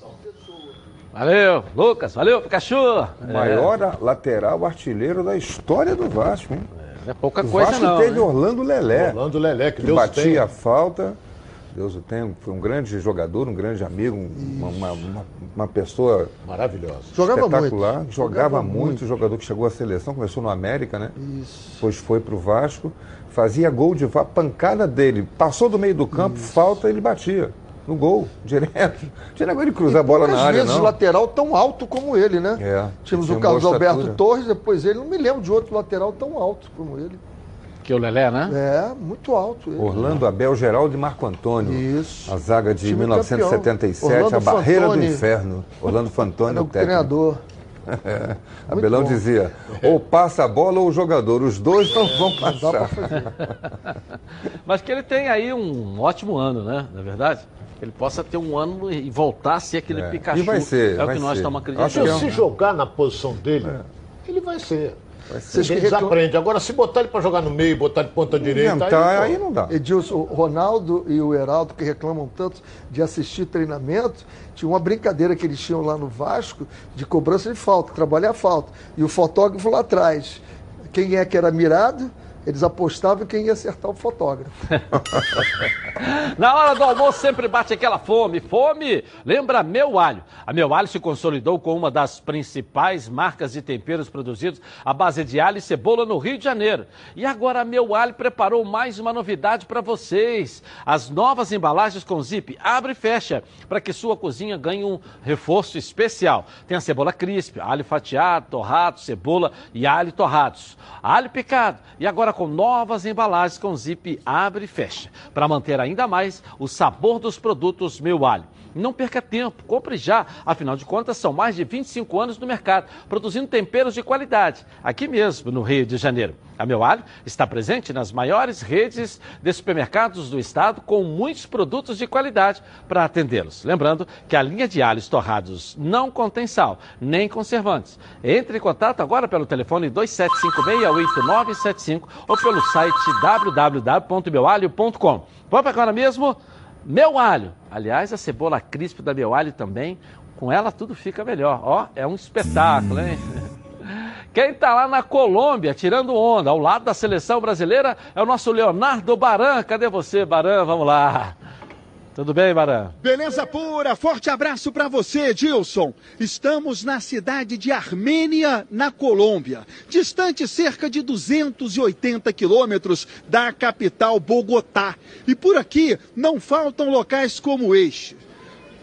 Valeu, Lucas. Valeu, Pikachu. O maior lateral artilheiro da história do Vasco, hein? Não é pouca o coisa Vasco não. teve né? Orlando Lelé. Orlando Lelé, que que Deus batia tenha. a falta. Deus o tenha. Foi um grande jogador, um grande amigo, uma, uma, uma- uma pessoa Maravilhosa. Jogava espetacular. muito. Jogava, Jogava muito. muito. Jogador que chegou à seleção, começou no América, né? Isso. Depois foi pro Vasco. Fazia gol de va- pancada dele. Passou do meio do campo, falta, ele batia. No gol, <laughs> direto. Tinha negócio de cruzar a bola na área, vezes não. lateral tão alto como ele, né? É, Tínhamos o Carlos Alberto. Torres, depois ele. Não me lembro de outro lateral tão alto como ele. Que o Lelé, né? É, muito alto. Ele. Orlando Abel Geraldo e Marco Antônio. Isso. A zaga de Time 1977, campeão. a barreira Orlando do Fantoni. inferno. Orlando Fantoni, Era o o técnico. treinador. <laughs> É. Abelão bom. dizia, ou passa a bola ou o jogador, os dois não vão passar. fazer. <laughs> Mas que ele tem aí um ótimo ano, né? Na verdade. Ele possa ter um ano e voltar a ser aquele É. Pikachu. E vai ser, É o vai que nós ser. estamos acreditando. é um- Se jogar na posição dele, ele vai ser. Vocês que. Agora, se botar ele pra jogar no meio, botar de ponta direita, Inventar, pô, aí não dá. Edilson, o Ronaldo e o Heraldo, que reclamam tanto de assistir treinamento, tinha uma brincadeira que eles tinham lá no Vasco de cobrança de falta, trabalhar a falta. E o fotógrafo lá atrás. Quem é que era mirado, eles apostavam quem ia acertar o fotógrafo. <laughs> Na hora do almoço sempre bate aquela fome. Fome lembra Meu Alho. A Meu Alho se consolidou com uma das principais marcas de temperos produzidos à base de alho e cebola no Rio de Janeiro. E agora a Meu Alho preparou mais uma novidade para vocês. As novas embalagens com zip abre e fecha para que sua cozinha ganhe um reforço especial. Tem a cebola crisp, alho fatiado, torrado, cebola e alho torrados. Alho picado. E agora com novas embalagens com zip abre e fecha. Para manter ainda mais o sabor dos produtos Meu Alho. Não perca tempo, compre já. Afinal de contas, são mais de 25 anos no mercado, produzindo temperos de qualidade, aqui mesmo no Rio de Janeiro. A Meu Alho está presente nas maiores redes de supermercados do estado, com muitos produtos de qualidade para atendê-los. Lembrando que a linha de alhos torrados não contém sal, nem conservantes. Entre em contato agora pelo telefone 2756-8975 ou pelo site www.meualho.com. Vamos agora mesmo? Meu alho. Aliás, a cebola crisp da meu alho também. Com ela tudo fica melhor. Ó, é um espetáculo, hein? Quem está lá na Colômbia tirando onda ao lado da seleção brasileira é o nosso Leonardo Baran. Cadê você, Baran? Vamos lá. Tudo bem, Baran? Beleza pura, forte abraço para você, Edilson. Estamos na cidade de Armênia, na Colômbia, distante cerca de 280 quilômetros da capital Bogotá. E por aqui não faltam locais como este.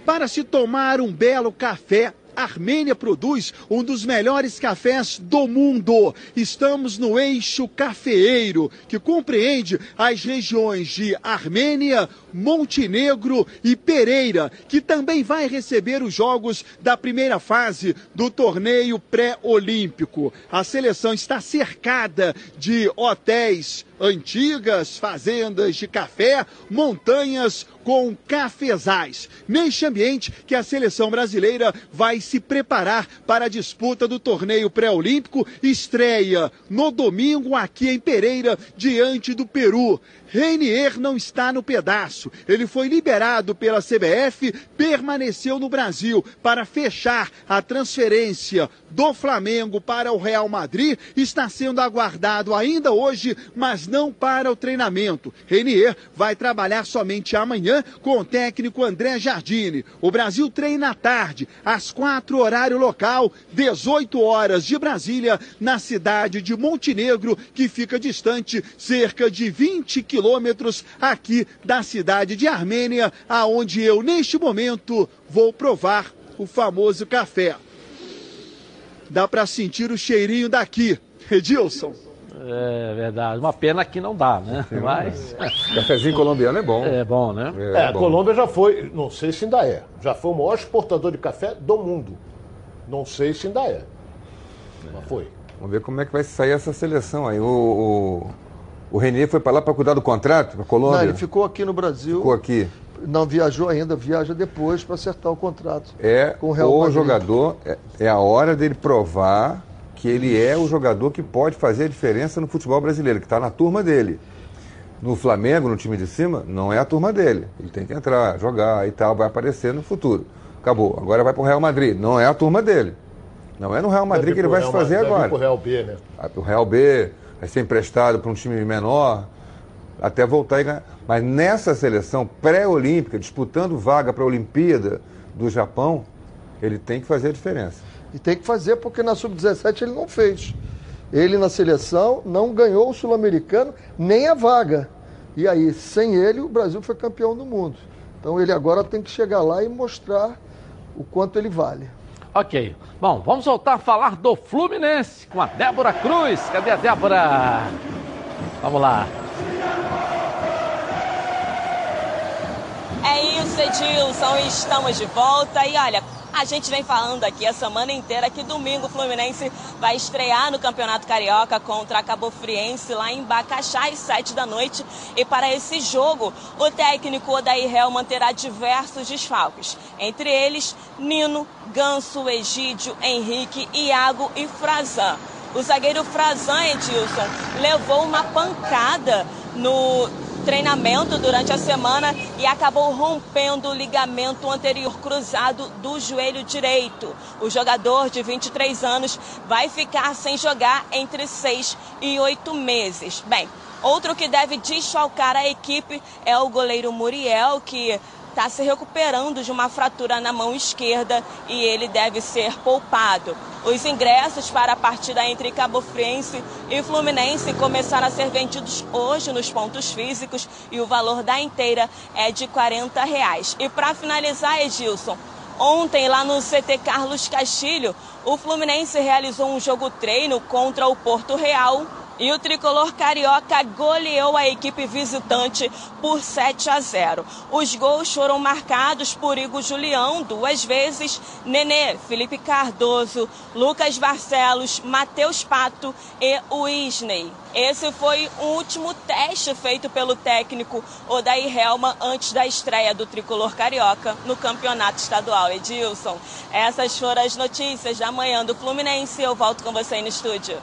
Para se tomar um belo café, Armênia produz um dos melhores cafés do mundo. Estamos no eixo cafeeiro, que compreende as regiões de Armênia, Montenegro e Pereira, que também vai receber os jogos da primeira fase do torneio pré-olímpico. A seleção está cercada de hotéis antigas, fazendas de café, montanhas com cafezais. Neste ambiente que a seleção brasileira vai se preparar para a disputa do torneio pré-olímpico, estreia no domingo aqui em Pereira, diante do Peru. Reinier não está no pedaço. Ele foi liberado pela CBF, permaneceu no Brasil para fechar a transferência do Flamengo para o Real Madrid. Está sendo aguardado ainda hoje, mas não para o treinamento. Renier vai trabalhar somente amanhã com o técnico André Jardine. O Brasil treina à tarde, às quatro horário local, 18 horas de Brasília, na cidade de Montenegro, que fica distante cerca de 20 quilômetros aqui da cidade de Armênia, aonde eu neste momento vou provar o famoso café. Dá para sentir o cheirinho daqui. <laughs> Edilson. É verdade. Uma pena que não dá, né? Mas. Cafezinho colombiano é bom. É bom, né? É, a Colômbia já foi, não sei se ainda é, já foi o maior exportador de café do mundo. Não sei se ainda é. Mas foi. Vamos ver como é que vai sair essa seleção aí. O, o, o Renier foi para lá para cuidar do contrato, para Colômbia? Não, ele ficou aqui no Brasil. Ficou aqui. Não viajou ainda, viaja depois para acertar o contrato. É com o Real o jogador, é, é a hora dele provar que ele é o jogador que pode fazer a diferença no futebol brasileiro, que está na turma dele. No Flamengo, no time de cima, não é a turma dele. Ele tem que entrar, jogar e tal, vai aparecer no futuro. Acabou. Agora vai para o Real Madrid. Não é a turma dele. Não é no Real Madrid Deve que ele vai Real se fazer agora. pro Real B, né? O Real B vai ser emprestado para um time menor, até voltar e ganhar. Mas nessa seleção pré-olímpica, disputando vaga para a Olimpíada do Japão, ele tem que fazer a diferença. E tem que fazer porque na sub-17 ele não fez. Ele na seleção não ganhou o sul-americano nem a vaga. E aí, sem ele, o Brasil foi campeão do mundo. Então ele agora tem que chegar lá e mostrar o quanto ele vale. Ok. Bom, vamos voltar a falar do Fluminense com a Débora Cruz. Cadê a Débora? Vamos lá. É isso, Edilson, estamos de volta e olha, a gente vem falando aqui a semana inteira que domingo o Fluminense vai estrear no Campeonato Carioca contra a Cabo Friense lá em Bacaxá às sete da noite. E para esse jogo, o técnico Odair Helman terá diversos desfalques. Entre eles, Nino, Ganso, Egídio, Henrique, Iago e Frazan. O zagueiro Frazan, Edilson, levou uma pancada no treinamento durante a semana e acabou rompendo o ligamento anterior cruzado do joelho direito. O jogador de 23 anos vai ficar sem jogar entre seis e oito meses. Bem, outro que deve desfalcar a equipe é o goleiro Muriel, que está se recuperando de uma fratura na mão esquerda e ele deve ser poupado. Os ingressos para a partida entre Cabo Friense e Fluminense começaram a ser vendidos hoje nos pontos físicos e o valor da inteira é de 40 reais. E para finalizar, Edilson, Ontem, lá no CT Carlos Castilho, o Fluminense realizou um jogo treino contra o Porto Real e o tricolor carioca goleou a equipe visitante por 7 a 0. Os gols foram marcados por Igor Julião duas vezes, Nenê, Felipe Cardoso, Lucas Barcelos, Matheus Pato e Wisney. Esse foi o último teste feito pelo técnico Odair Helma antes da estreia do tricolor carioca no campeonato estadual. Edilson, essas foram as notícias da manhã do Fluminense. Eu volto com você aí no estúdio.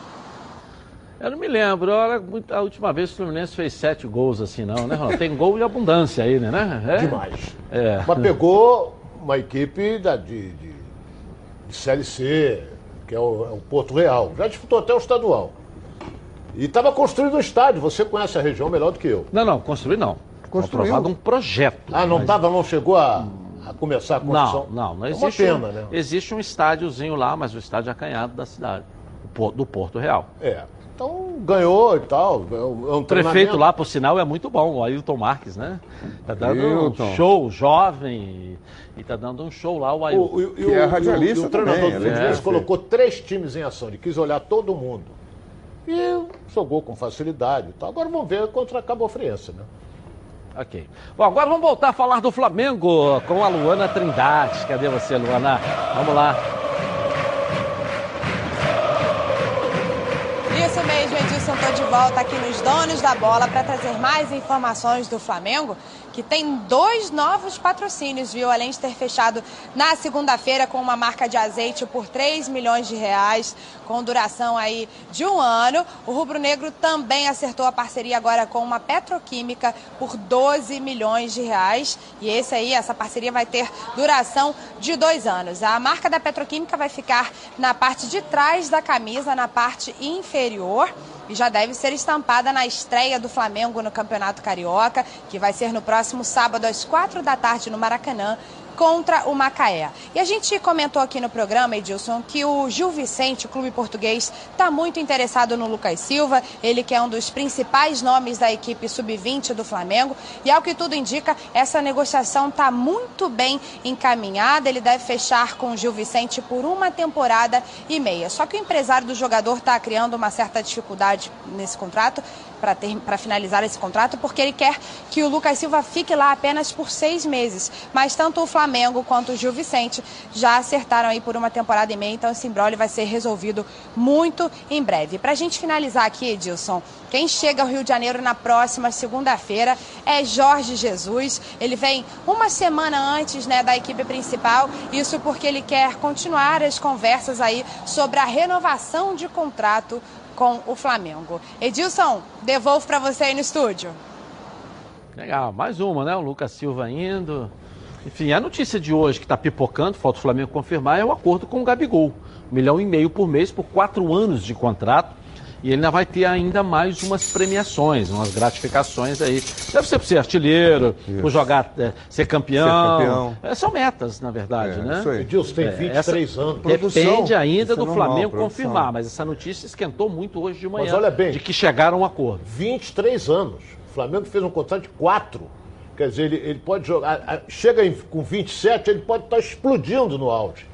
Eu não me lembro, muito- a última vez que o Fluminense fez sete gols assim, não, né, Ronaldo? Tem gol de abundância aí, né? né? É? Demais. É. Mas pegou uma equipe da, de, de, de Série C, que é o, é o Porto Real. Já disputou até o estadual. E estava construindo um estádio. Você conhece a região melhor do que eu. Não, não, construir não. Construiu? Aprovado um projeto. Ah, não Mas- estava, não chegou a, a começar a construção? Não, não, não É existe. uma pena, um, né? Existe um estádiozinho lá, mas o estádio acanhado da cidade, do Porto Real. É. Então ganhou e tal. É um, é O prefeito lá, por sinal, é muito bom, o Ailton Marques, né? Tá dando Ailton. um show jovem e tá dando um show lá, o O, Ailton. e, e o, é e o- radialista e o treinador também, do ele é Fluminense perfeito. colocou três times em ação. Ele quis olhar todo mundo. E jogou com facilidade. e tal. Agora vamos ver contra a Cabo Friense, né? Ok. Bom, agora vamos voltar a falar do Flamengo com a Luana Trindade. Cadê você, Luana? Vamos lá. Volta aqui nos Donos da Bola para trazer mais informações do Flamengo, que tem dois novos patrocínios, viu? Além de ter fechado na segunda-feira com uma marca de azeite por 3 milhões de reais, com duração aí de um ano. O Rubro Negro também acertou a parceria agora com uma petroquímica por 12 milhões de reais. E esse aí, essa parceria vai ter duração de dois anos. A marca da petroquímica vai ficar na parte de trás da camisa, na parte inferior. E já deve ser estampada na estreia do Flamengo no Campeonato Carioca, que vai ser no próximo sábado às quatro da tarde no Maracanã contra o Macaé. E a gente comentou aqui no programa, Edilson, que o Gil Vicente, o clube português, está muito interessado no Lucas Silva, ele que é um dos principais nomes da equipe sub-20 do Flamengo. E ao que tudo indica, essa negociação está muito bem encaminhada. Ele deve fechar com o Gil Vicente por uma temporada e meia. Só que o empresário do jogador está criando uma certa dificuldade nesse contrato para finalizar esse contrato, porque ele quer que o Lucas Silva fique lá apenas por seis meses. Mas tanto o Flamengo quanto o Gil Vicente já acertaram aí por uma temporada e meia, então esse imbróglio vai ser resolvido muito em breve. Para a gente finalizar aqui, Edilson, quem chega ao Rio de Janeiro na próxima segunda-feira é Jorge Jesus. Ele vem uma semana antes né, da equipe principal, isso porque ele quer continuar as conversas aí sobre a renovação de contrato com o Flamengo. Edilson, devolvo para você aí no estúdio. Legal, mais uma, né? O Lucas Silva indo. Enfim, a notícia de hoje que está pipocando, falta o Flamengo confirmar, é o acordo com o Gabigol. Um milhão e meio por mês por quatro anos de contrato. E ele ainda vai ter ainda mais umas premiações, umas gratificações aí. Deve ser por ser artilheiro, Isso. por jogar, é, ser campeão. Ser campeão. É, são metas, na verdade, é, né? Isso aí. Edilson tem 23 é, anos. Depende ainda do é normal, Flamengo produção. confirmar, mas essa notícia esquentou muito hoje de manhã. Mas olha bem. De que chegaram a um acordo. 23 anos. O Flamengo fez um contrato de quatro. Quer dizer, ele, ele pode jogar. Chega em, com 27, ele pode estar explodindo no auge.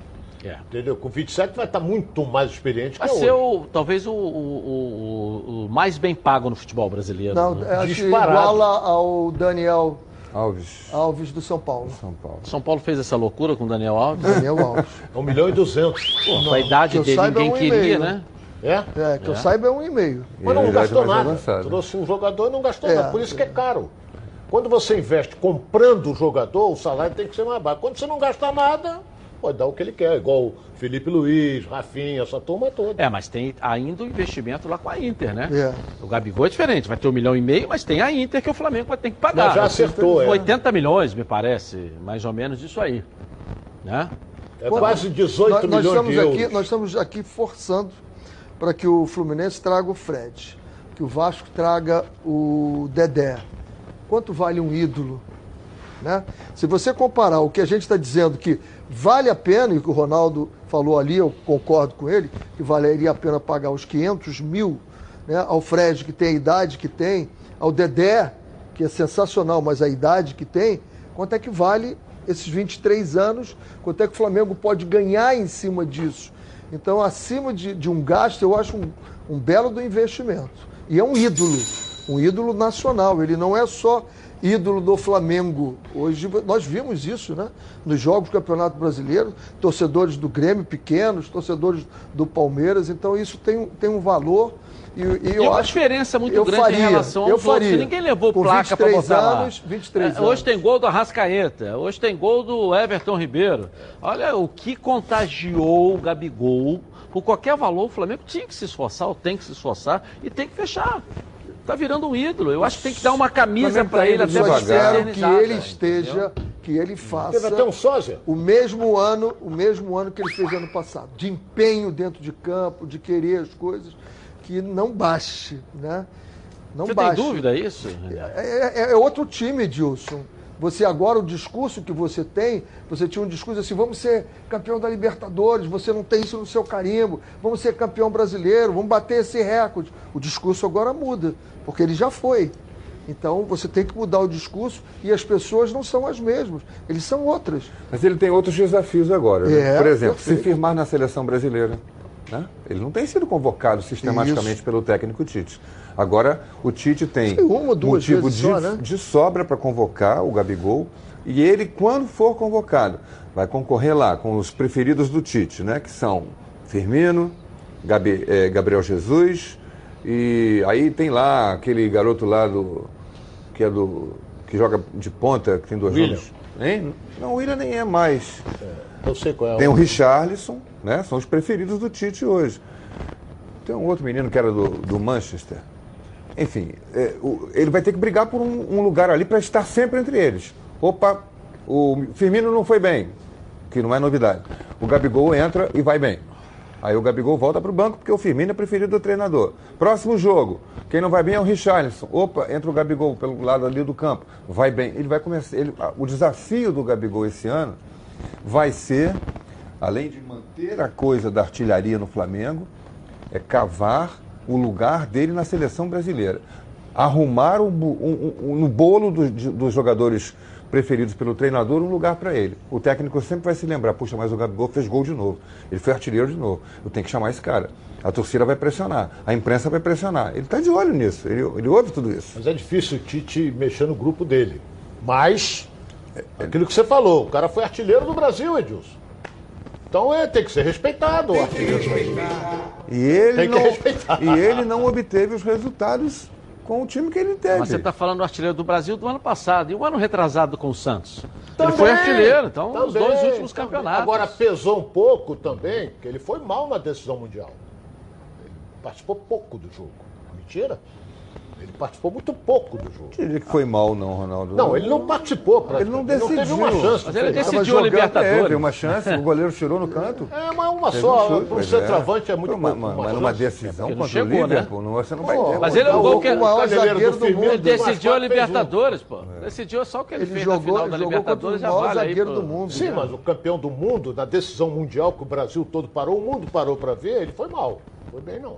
É. Entendeu? Com 27 vai estar muito mais experiente vai que ser o, talvez o, o, o, o, mais bem pago no futebol brasileiro. Não, né? acho Disparado. iguala ao Daniel Alves. Alves do São Paulo. São Paulo. São Paulo fez essa loucura com o Daniel Alves? Daniel Alves. É um milhão e duzentos. Pô, a idade dele ninguém é um queria, né? É? É, que é. eu saiba é um e-mail. Mas não gastou nada. Avançado. Trouxe um jogador e não gastou é. nada. Por isso que é caro. Quando você investe comprando o jogador, o salário tem que ser mais baixo. Quando você não gasta nada, pode dar o que ele quer, igual Felipe Luiz, Rafinha, essa turma toda. É, mas tem ainda o investimento lá com a Inter, né? É. O Gabigol é diferente, vai ter um milhão e meio, mas tem a Inter que o Flamengo vai ter que pagar. Mas já acertou, 80 é. milhões, me parece, mais ou menos isso aí. Né? É quase 18 nós, nós milhões de euros. Aqui, nós estamos aqui forçando para que o Fluminense traga o Fred, que o Vasco traga o Dedé. Quanto vale um ídolo? Né? Se você comparar o que a gente está dizendo que Vale a pena, e o que o Ronaldo falou ali, eu concordo com ele, que valeria a pena pagar os 500 mil né, ao Fred, que tem a idade que tem, ao Dedé, que é sensacional, mas a idade que tem, quanto é que vale esses 23 anos, quanto é que o Flamengo pode ganhar em cima disso. Então, acima de, de um gasto, eu acho um, um belo do investimento. E é um ídolo, um ídolo nacional. Ele não é só ídolo do Flamengo. Hoje nós vimos isso, né? Nos jogos do Campeonato Brasileiro, torcedores do Grêmio pequenos, torcedores do Palmeiras, então isso tem, tem um valor. E, e eu uma acho, diferença muito grande faria, em relação aos faria. outros. Ninguém levou Com placa para botar anos, lá. 23 é, anos. Hoje tem gol do Arrascaeta, hoje tem gol do Everton Ribeiro. Olha o que contagiou o Gabigol. Por qualquer valor, o Flamengo tinha que se esforçar, ou tem que se esforçar, e tem que fechar tá virando um ídolo. Eu acho que tem que dar uma camisa para ele até espero que ele esteja, entendeu? que ele faça Teve até um sósia. o mesmo ano, o mesmo ano que ele fez ano passado, de empenho dentro de campo, de querer as coisas, que não baixe, né? Não Você baixe. tem dúvida isso? É, é, é outro time, Dilson. Você agora, o discurso que você tem, você tinha um discurso assim, vamos ser campeão da Libertadores, você não tem isso no seu carimbo, vamos ser campeão brasileiro, vamos bater esse recorde. O discurso agora muda, porque ele já foi. Então você tem que mudar o discurso e as pessoas não são as mesmas, eles são outras. Mas ele tem outros desafios agora. Né? É, Por exemplo, perfeito. se firmar na seleção brasileira. Né? Ele não tem sido convocado sistematicamente Isso. pelo técnico Tite. Agora, o Tite tem uma, duas motivo de, só, né? de sobra para convocar o Gabigol. E ele, quando for convocado, vai concorrer lá com os preferidos do Tite, né? Que são Firmino, Gabi, é, Gabriel Jesus, e aí tem lá aquele garoto lá do. que é do. que joga de ponta, que tem dois William. anos. Hein? Não, o William nem é mais. É, eu sei qual é. Tem o Richarlison, né? São os preferidos do Tite hoje. Tem um outro menino que era do, do Manchester. Enfim, é, o, ele vai ter que brigar por um, um lugar ali para estar sempre entre eles. Opa, o Firmino não foi bem, que não é novidade. O Gabigol entra e vai bem. Aí o Gabigol volta para o banco porque o Firmino é preferido do treinador. Próximo jogo, quem não vai bem é o Richarlison. Opa, entra o Gabigol pelo lado ali do campo. Vai bem. Ele vai começar. Ele, o desafio do Gabigol esse ano vai ser, além de manter a coisa da artilharia no Flamengo, é cavar o lugar dele na seleção brasileira. Arrumar um, um, um, no bolo do, de, dos jogadores preferidos pelo treinador um lugar para ele. O técnico sempre vai se lembrar, puxa, mas o Gabigol fez gol de novo. Ele foi artilheiro de novo. Eu tenho que chamar esse cara. A torcida vai pressionar, a imprensa vai pressionar. Ele está de olho nisso, ele, ele ouve tudo isso. Mas é difícil o Tite mexer no grupo dele. Mas, aquilo que você falou, o cara foi artilheiro do Brasil, Edilson. Então é, tem que ser respeitado o artilheiro. E ele, Tem que não, respeitar. e ele não obteve os resultados com o time que ele teve. Mas você está falando do artilheiro do Brasil do ano passado e o ano retrasado com o Santos. Também, ele foi artilheiro, então, os também, dois últimos também. campeonatos. Agora, pesou um pouco também, que ele foi mal na decisão mundial. Ele participou pouco do jogo. Mentira. Ele participou muito pouco do jogo. Diria que foi mal, não, Ronaldo. Não, ele não participou. Ele não decidiu. Ele não teve uma chance. Mas ele Ele decidiu a Libertadores. Teve uma chance, o goleiro tirou no canto. É, mas uma Teve só. um um pois centroavante é, muito Mas, pouco. mas, uma mas numa decisão Ele contra o chegou, né? Liverpool, não, você não vai ter. Mas ele é o gol que o maior zagueiro do mundo. ele decidiu a Libertadores, pô. Decidiu só o que ele, Ele fez na jogou, final da jogou o Libertadores já maior vale aí. zagueiro do mundo. Sim, né? mas o campeão do mundo, na decisão mundial que o Brasil todo parou, o mundo parou para ver, ele foi mal. Foi bem, não.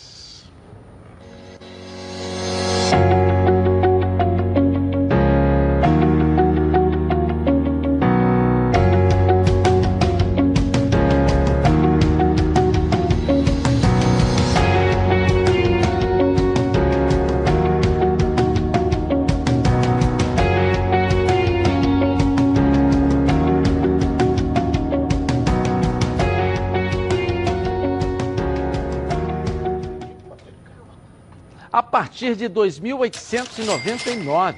Partir de 2.899.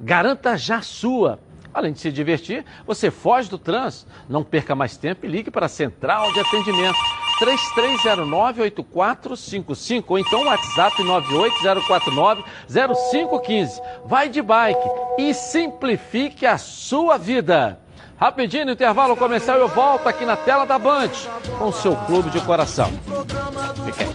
Garanta já sua. Além de se divertir, você foge do trânsito. Não perca mais tempo e ligue para a central de atendimento 3309-8455 ou então WhatsApp 98049-0515. Vai de bike e simplifique a sua vida. Rapidinho, intervalo comercial, eu volto aqui na tela da Band com o seu clube de coração. Fique aí.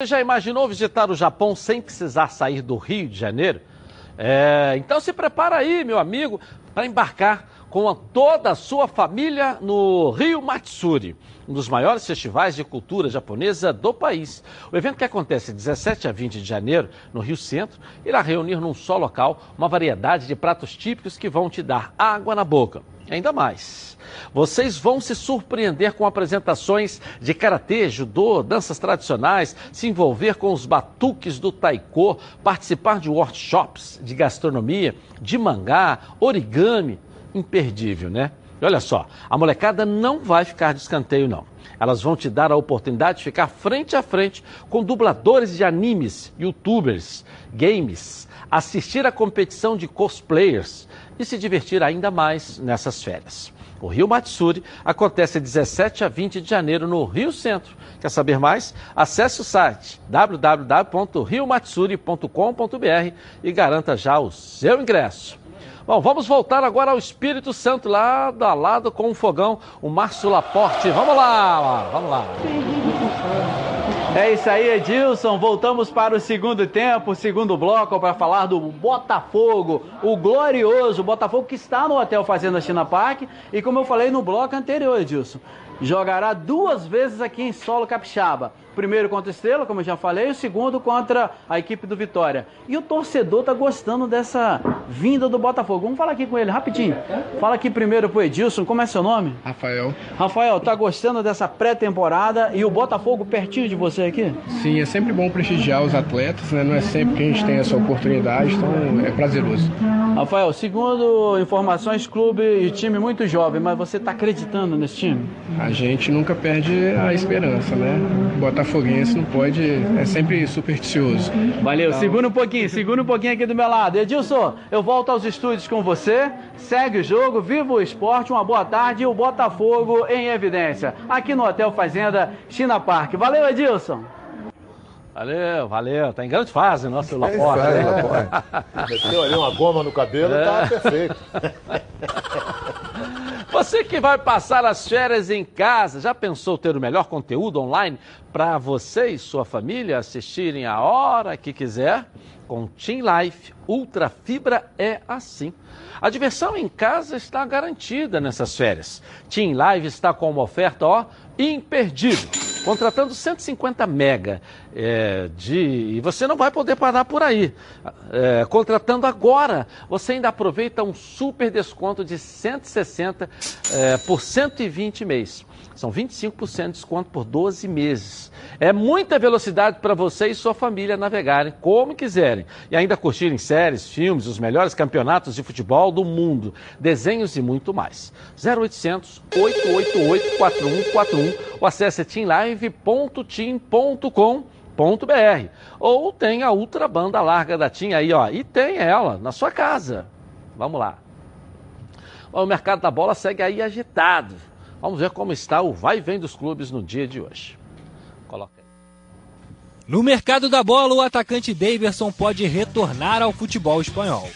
Você já imaginou visitar o Japão sem precisar sair do Rio de Janeiro? É, então se prepara aí, meu amigo, para embarcar com a- toda a sua família no Rio Matsuri, um dos maiores festivais de cultura japonesa do país. O evento que acontece de 17 a 20 de janeiro no Rio Centro irá reunir num só local uma variedade de pratos típicos que vão te dar água na boca. Ainda mais. Vocês vão se surpreender com apresentações de karatê, judô, danças tradicionais, se envolver com os batuques do taiko, participar de workshops de gastronomia, de mangá, origami. Imperdível, né? E olha só, a molecada não vai ficar de escanteio, não. Elas vão te dar a oportunidade de ficar frente a frente com dubladores de animes, youtubers, games, assistir a competição de cosplayers e se divertir ainda mais nessas férias. O Rio Matsuri acontece de 17 a 20 de janeiro no Rio Centro. Quer saber mais? Acesse o site www.riomatsuri.com.br e garanta já o seu ingresso. Bom, vamos voltar agora ao Espírito Santo, lado a lado com o fogão, o Márcio Laporte. Vamos lá, vamos lá. É isso aí, Edilson. Voltamos para o segundo tempo, segundo bloco, para falar do Botafogo, o glorioso Botafogo que está no Hotel Fazenda China Park. E como eu falei no bloco anterior, Edilson, jogará duas vezes aqui em solo capixaba. Primeiro contra o Estrela, como eu já falei, e o segundo contra a equipe do Vitória. E o torcedor tá gostando dessa vinda do Botafogo. Vamos falar aqui com ele rapidinho. Fala aqui primeiro pro Edilson, como é seu nome? Rafael. Rafael, tá gostando dessa pré-temporada e o Botafogo pertinho de você aqui? Sim, é sempre bom prestigiar os atletas, né? Não é sempre que a gente tem essa oportunidade, então é prazeroso. Rafael, segundo informações, clube e time muito jovem, mas você está acreditando nesse time? A gente nunca perde a esperança, né? Botafogo botafoguense não pode, é sempre supersticioso. Valeu, Então- segura um pouquinho, segura um pouquinho aqui do meu lado. Edilson, eu volto aos estúdios com você. Segue o jogo, viva o esporte, uma boa tarde e o Botafogo em evidência. Aqui no Hotel Fazenda, China Park. Valeu, Edilson. Valeu, valeu. Tá em grande fase nosso É, Laporta. Laporta. <laughs> Meteu ali uma goma no cabelo, tá perfeito. <laughs> Você que vai passar as férias em casa, já pensou ter o melhor conteúdo online para você e sua família assistirem a hora que quiser? Com Team Life Ultra Fibra é assim. A diversão em casa está garantida nessas férias. Team Live está com uma oferta, ó, imperdível. Contratando 150 mega é, de. E você não vai poder parar por aí. É, contratando agora, você ainda aproveita um super desconto de 160 é, por 120 mês. São 25% de desconto por 12 meses. É muita velocidade para você e sua família navegarem como quiserem. E ainda curtirem séries, filmes, os melhores campeonatos de futebol do mundo, desenhos e muito mais. 0800 888 4141 ou acesse teamlive.team.com.br ou tem a ultra banda larga da TIM aí, ó, e tem ela na sua casa. Vamos lá. O mercado da bola segue aí agitado. Vamos ver como está o vai e vem dos clubes no dia de hoje. Coloca. No mercado da bola, o atacante Daverson pode retornar ao futebol espanhol.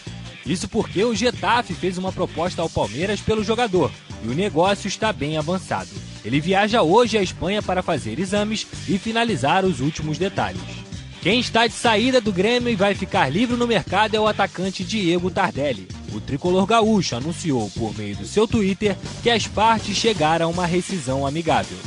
Isso porque o Getafe fez uma proposta ao Palmeiras pelo jogador e o negócio está bem avançado. Ele viaja hoje à Espanha para fazer exames e finalizar os últimos detalhes. Quem está de saída do Grêmio e vai ficar livre no mercado é o atacante Diego Tardelli. O tricolor gaúcho anunciou por meio do seu Twitter que as partes chegaram a uma rescisão amigável.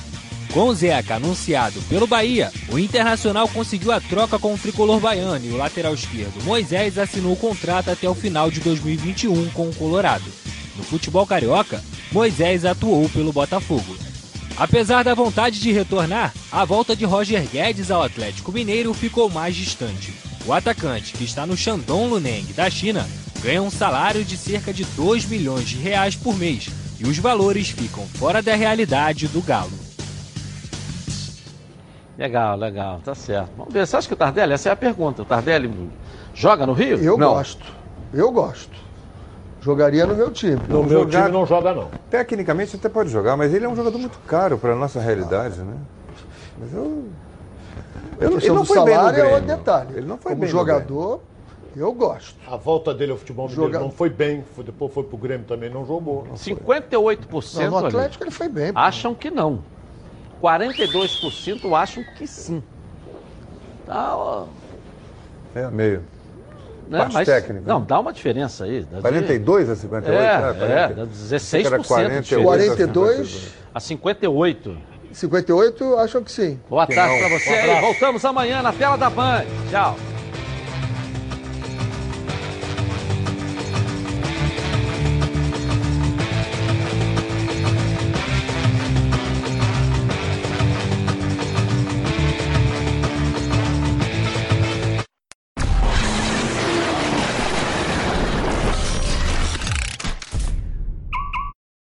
Com o Zeca anunciado pelo Bahia, o Internacional conseguiu a troca com o tricolor baiano e o lateral esquerdo Moisés assinou o contrato até o final de 2021 com o Colorado. No futebol carioca, Moisés atuou pelo Botafogo. Apesar da vontade de retornar, a volta de Roger Guedes ao Atlético Mineiro ficou mais distante. O atacante, que está no Shandong Luneng da China, ganha um salário de cerca de 2 milhões de reais por mês e os valores ficam fora da realidade do Galo. Legal, legal, tá certo. Vamos ver, você acha que o Tardelli, essa é a pergunta, o Tardelli joga no Rio? Eu gosto. Eu gosto. Jogaria no meu time. No meu time não joga, não. Tecnicamente até pode jogar, mas ele é um jogador muito caro para a nossa realidade, né? Mas eu. A ele questão não foi bem no salário é outro detalhe. Ele não foi Como bem no jogador, eu gosto. A volta dele ao futebol mineiro Joga- não foi bem, foi- depois foi pro Grêmio também, não jogou. 58% Não, no ali Atlético ele foi bem. acham que não. 42% acham que sim. Tá, ó, É, meio. Né? Parte Mas, técnica, não, né? dá uma diferença aí. dá de- 42 a 58? É, Ah, é, 40. dá Achei que era 16% de 48 diferença. A 58. 58 acham que sim. Boa tarde pra você Um aí. Voltamos amanhã na tela da Band. Tchau.